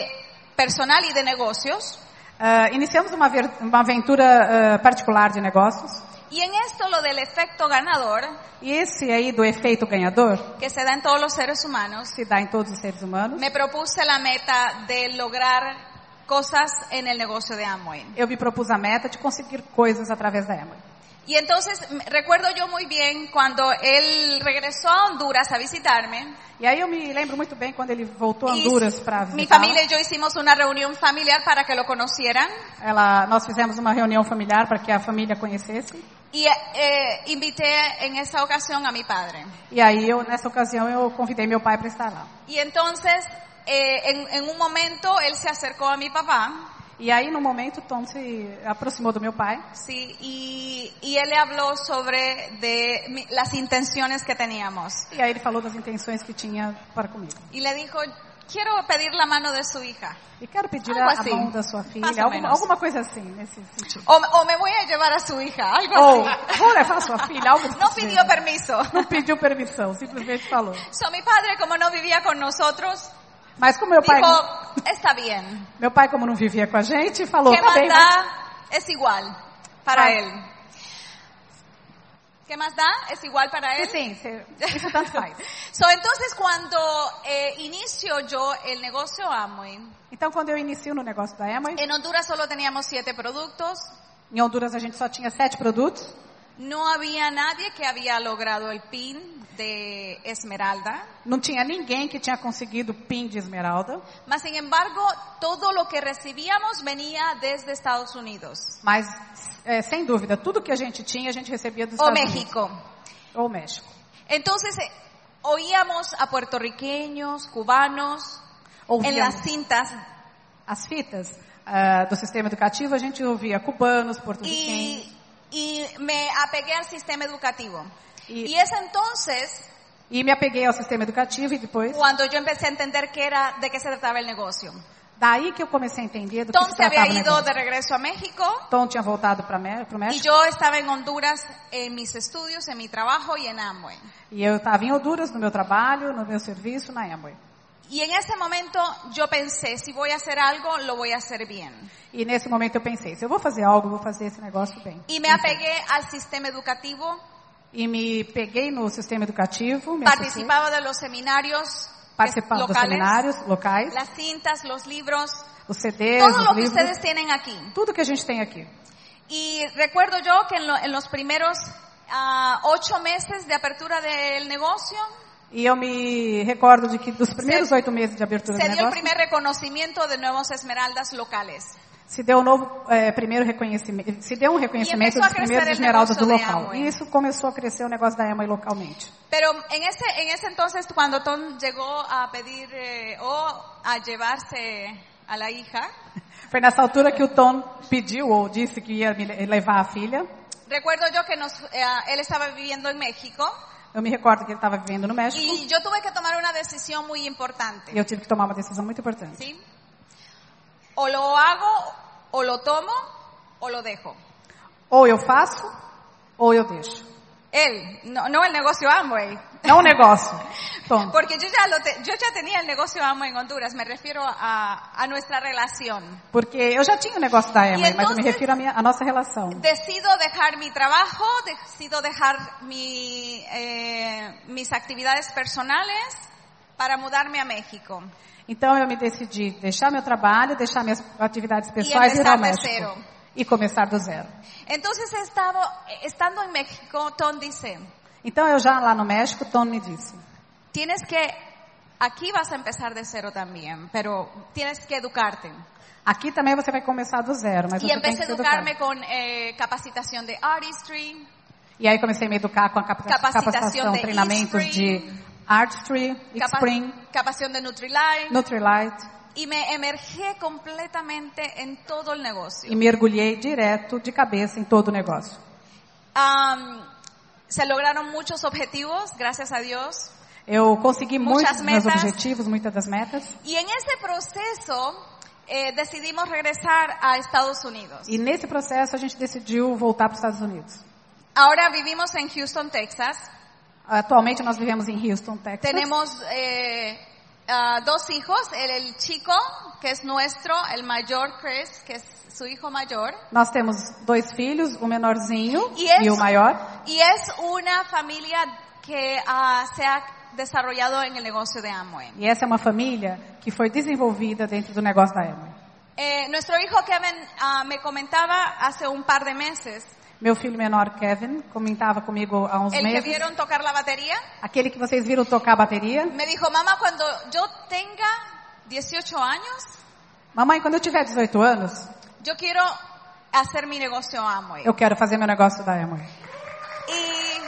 personal y de negocios. ah, iniciamos uma, uma aventura ah, particular de negócios. Y en esto lo del efecto ganador, E esse aí do efeito ganhador, que se da en todos los seres humanos, se dá em todos os seres humanos, me propuse la meta de lograr cosas en el negocio de Amway. eu me propus a meta de conseguir coisas através da Amway. Y entonces recuerdo yo muy bien cuando él regresó a Honduras a visitarme. E aí eu me lembro muito bem quando ele voltou a Honduras para mi visitar. familia y yo hicimos una reunión familiar para que lo conocieran. Ela, nós fizemos uma reunião familiar para que a família conhecesse. Y eh, invité en esa ocasión a mi padre. E aí eu, nessa ocasião, eu convidei meu pai para estar lá. Y entonces, eh, en, en un momento, él se acercó a mi papá, E aí, no momento, Tom se aproximou do meu pai sí, y, y él le habló sobre de mi- las intenciones que teníamos. e aí ele falou das intenções que tinha para comigo. Y le dijo, quiero pedir la mano de su hija. E quero pedir Algo a, assim. mão da sua filha, ou alguma, alguma coisa assim, nesse sentido. O, o me voy a llevar a su hija, algo Ou, así. vou levar a sua filha, algo (laughs) No desse pidió jeito. permiso. Não pediu permissão, simplesmente falou. So, mi padre, como no vivía con nosotros, Mas como meu pai, dijo, está bien. meu pai como não vivia com a gente, falou, ¿Qué tá más bem, mas da? Es igual para Ah. él. ¿Qué más da? Es igual para él. cê- isso tanto (laughs) faz. So, entonces, cuando eh, inicio yo el negocio Amway, Então, quando eu inicio no negócio da Amway, en Honduras solo teníamos siete productos. em Honduras a gente só tinha sete produtos. No había nadie que había logrado el PIN de Esmeralda. Não tinha ninguém que tinha conseguido o PIN de esmeralda. Mas, sin embargo, todo lo que recibíamos venía desde Estados Unidos Mas, é, sem dúvida, tudo que a gente tinha, a gente recebia dos o Estados México. Unidos. Ou México. Entonces, eh, oíamos a puertorriqueños, cubanos, en Ouvíamos las cintas as fitas ah, do sistema educativo, a gente ouvia cubanos, porto-riquenhos. Y, me apegué al sistema educativo. Y- Y es entonces E me apeguei ao sistema educativo e depois, cuando yo empecé a entender qué era, de qué se trataba el negocio. daí que eu comecei a entender do que Tom se se había tratava o ido negócio. de regreso a México Tom tinha voltado para o y México yo estaba en Honduras en mis estudios, en mi trabajo y en Amway. e eu estava em Honduras, no meu trabalho, no meu serviço, na Amway. Y en ese momento yo pensé, si voy a hacer algo, lo voy a hacer bien. E nesse momento eu pensei, se eu vou fazer algo, eu vou fazer esse negócio bem. Y me apegué al sistema educativo, E me peguei no sistema educativo, me associei, participaba de los seminarios participava dos locales, seminários locais, las cintas, los libros, os CDs, todo os lo que livros, ustedes tienen aquí. tudo que a gente tem aqui. Y recuerdo yo que en, lo- en los primeros ah, ocho meses de apertura del negocio, E eu me recordo de que dos primeiros oito meses de abertura se do dio el negócio, primer reconocimiento de nuevos esmeraldas locales. se deu um novo eh, primeiro reconhecimento, se deu um reconhecimento dos primeiros esmeraldas do local. E isso começou a crescer o negócio da Amway localmente. Pero en ese, en ese entonces, cuando Tom llegó a pedir eh, o a llevarse a la hija, (laughs) Foi nessa altura que o Tom pediu ou disse que ia me le- levar a filha. recuerdo yo que nos, eh, él estaba viviendo en México Eu me recordo que ele estava vivendo no México y yo tuve que tomar una decisión muy importante. e eu tive que tomar uma decisão muito importante. ¿sí? O lo hago, o lo tomo, o lo dejo. Ou eu faço, ou eu deixo. Él, no, no el negocio Amway. Não o negócio, Tom. Porque yo ya, lo te- yo ya tenía el negocio en Honduras, me refiero a, a nuestra relación. Porque eu já tinha o negócio da mas eu me refiro à, minha, à nossa relação. Decido dejar mi trabajo, decido dejar mi, eh, mis actividades personales para mudarme a México. Então eu me decidi deixar meu trabalho, deixar minhas atividades pessoais e ir ao México. zero. E começar do zero. Estaba, estando en México, Tom dice, Então eu já lá no México, Tom me disse, tienes que, aquí vas a empezar de cero también, pero tienes que educarte. aqui também você vai começar do zero, mas Y você tem que a se educar. educarme con eh, capacitación de artistry, E aí comecei a me educar com a capacitação, Capacitação capacitação de treinamentos de Artistry, capa- Spring, capacitación de Nutrilite, Nutrilite y me emergé completamente en todo el negocio. e mergulhei direto de cabeça em todo o negócio. Am, se lograron muchos objetivos, gracias a Dios. Eu consegui muitos meus objetivos, muitas das metas. Y en ese proceso eh, decidimos regresar a Estados Unidos. E nesse processo a gente decidiu voltar para os Estados Unidos. Ahora vivimos en Houston, Texas. Atualmente nós vivemos em Houston, Texas. Tenemos eh, ah, dos hijos, el, el chico, que es nuestro, el mayor Chris, que es su hijo mayor. Nós temos dois filhos, o menorzinho E e, esse- o maior. Y es una familia que ah, se ha desarrollado en el negocio de Amway. E essa é uma família que foi desenvolvida dentro do negócio da Amway. Eh, nuestro hijo Kevin ah, me comentaba hace un par de meses, Meu filho menor, Kevin, comentava comigo há uns el que meses, vieron tocar la batería, aquele que vocês viram tocar a bateria. me dijo, mamá, cuando yo tenga 18 años, Mamãe, quando eu tiver 18 anos, yo quiero hacer mi negocio Amway. eu quero fazer meu negócio da Amway. Y,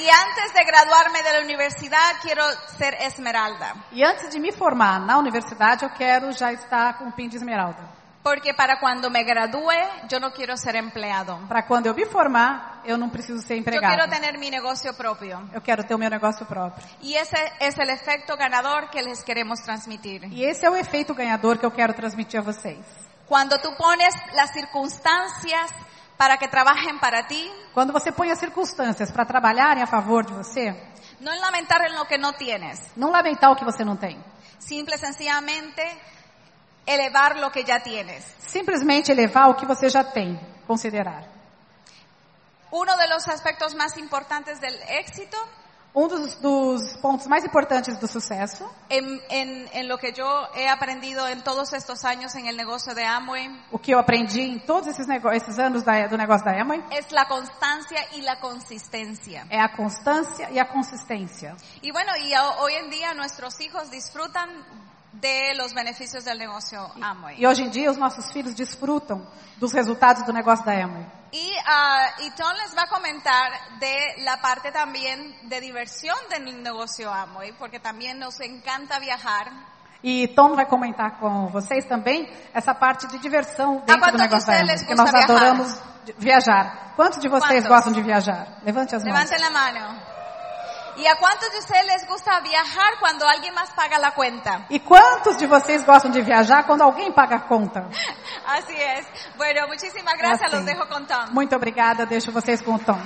y antes de graduarme de la universidad, quiero ser esmeralda. E antes de me formar na universidade, eu quero já estar com o PIN de esmeralda. Porque para cuando me gradúe, yo no quiero ser empleado. Para quando eu me formar, eu não preciso ser Yo empregado. quiero tener mi negocio propio. Eu quero ter o meu negócio próprio. Y ese es el efecto ganador que les queremos transmitir. E esse é o efeito ganhador que eu quero transmitir a vocês. Cuando tú pones las circunstancias para que trabajen para ti, Quando você põe as circunstâncias para trabalharem a favor de você, no en lamentar en lo que no tienes, não lamentar o que você não tem. simple y sencillamente elevar lo que ya tienes. Simplesmente elevar o que você já tem, considerar. Uno de los aspectos más importantes del éxito Um dos, dos pontos mais importantes do sucesso, en, en- en lo que yo he aprendido en todos estos años en el negocio de Amway o que eu aprendi em todos esses, esses anos da- do negócio da Amway, es la constancia y la consistencia. é a constância e a consistência. Y bueno, y ho- hoy en día nuestros hijos disfrutan de los beneficios del negocio Amway. E hoje em dia os nossos filhos desfrutam dos resultados do negócio da Amway. Y, ah, y Tom les va a comentar de la parte también de diversión del negocio Amway, porque también nos encanta viajar. E Tom vai comentar com vocês também essa parte de diversão dentro quantos do negócio da Amway, porque nós viajar? adoramos viajar. Quantos de vocês Quantos? gostam de viajar? Levante as mãos. Levanten la mano. ¿Y a cuántos de ustedes les gusta viajar cuando alguien más paga la cuenta? (laughs) E quantos de vocês gostam de viajar quando alguém paga a conta? Así es. Bueno, muchísimas gracias. Assim. Los dejo con Tom. Muito obrigada, deixo vocês com o Tom.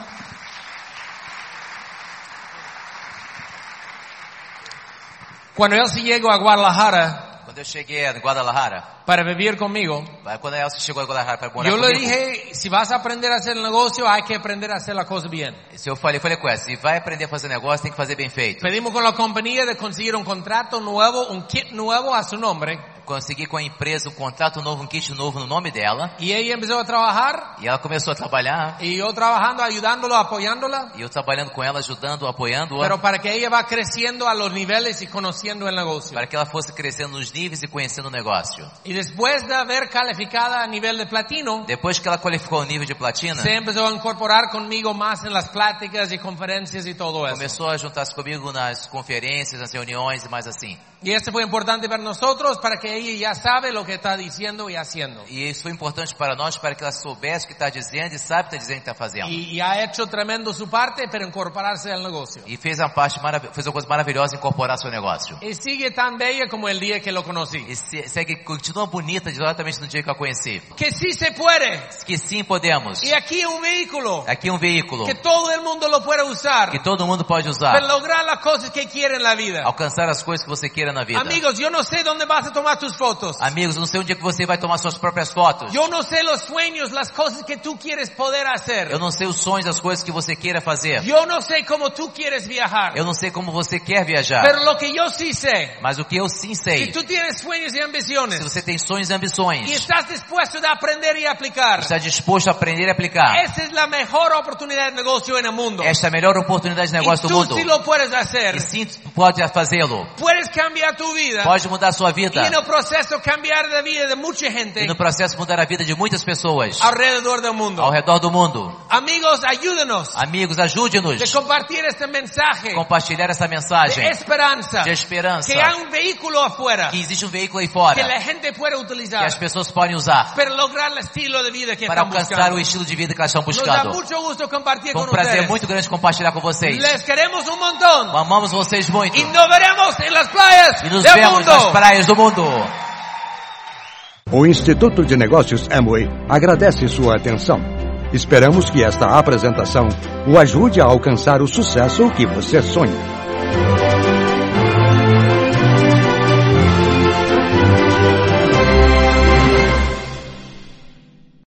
Cuando Elsie llegó a Guadalajara Quando eu cheguei em Guadalajara, para vivir conmigo, quando a Elsa chegou em Guadalajara para morar yo le comigo, dije, si vas a aprender a hacer el negocio, hay que aprender a hacer la cosa bien. se eu falei, falei com ela, se vai aprender a fazer negócio, tem que fazer bem feito. Pedimos con la compañía de conseguir un contrato nuevo, un kit nuevo a su nombre, Consegui com a empresa um contrato novo, um kit novo no nome dela, y ella empezó a trabajar, e ela começou a trabalhar, y yo trabajando, ayudándola, apoyándola, e eu trabalhando com ela, ajudando, apoiando-a, pero para que ella va creciendo a los niveles y conociendo el negocio. para que ela fosse crescendo nos níveis e conhecendo o negócio. Y después de haber calificada a nivel de platino, Depois que ela qualificou o nível de platina, se empezó a incorporar conmigo más en las pláticas y conferencias y todo eso. começou a juntar-se comigo nas conferências, nas reuniões e mais assim. Y esto fue importante para nosotros, para que ella ya sabe lo que está diciendo y haciendo. E isso foi importante para nós, para que ela soubesse o que está dizendo e sabe o que está dizendo que está fazendo. Y, y ha hecho tremendo su parte para incorporarse al negocio. E fez uma parte fez uma coisa maravilhosa incorporar seu negócio. Y sigue tan bella como el día que lo conocí. E se- segue, continua bonita exatamente no dia que a conheci. Que sí se puede. Que sim podemos. Y aquí un vehículo Aqui um veículo que todo mundo lo puede usar que todo mundo pode usar. para lograr las cosas que quiere en la vida. Alcançar as coisas que você queira na vida. Amigos, yo no sé dónde vas a tomar tus fotos. Amigos, não sei onde é que você vai tomar suas próprias fotos. Yo no sé los sueños, las cosas que tú quieres poder hacer. Eu não sei os sonhos das coisas que você queira fazer. Yo no sé cómo tú quieres viajar. Eu não sei como você quer viajar. Pero lo que yo sí sé, Mas o que eu sim si sei, tú tienes sueños y se ambiciones você tem sonhos e ambições, estás dispuesto de aprender y aplicar, está disposto a aprender e aplicar. esa es la mejor oportunidad de negocio en el mundo. Esta é a melhor oportunidade de negócio do mundo. sí lo puedes hacer. E sim, pode fazê-lo. Puedes cambiar tu vida Pode mudar a sua vida. y en el proceso cambiar la vida de mucha gente E no processo mudar a vida de muitas pessoas alrededor del mundo. ao redor do mundo. Amigos, ayúdenos Amigos, de ajude-nos compartir este mensaje a compartilhar essa de mensagem esperanza. de esperança. Que hay un vehículo afuera Que existe um veículo aí que fora la gente puede que utilizar as pessoas podem usar para lograr el estilo de vida que para alcançar buscando. o estilo de vida que elas estão Nos da buscando. mucho gusto compartir Foi con um prazer muito grande compartilhar com vocês. Les queremos un montón. Amamos vocês muito. Y nos veremos en las E nos del vemos mundo. nas praias do mundo. O Instituto de Negócios Amway agradece sua atenção. Esperamos que esta apresentação o ajude a alcançar o sucesso que você sonha.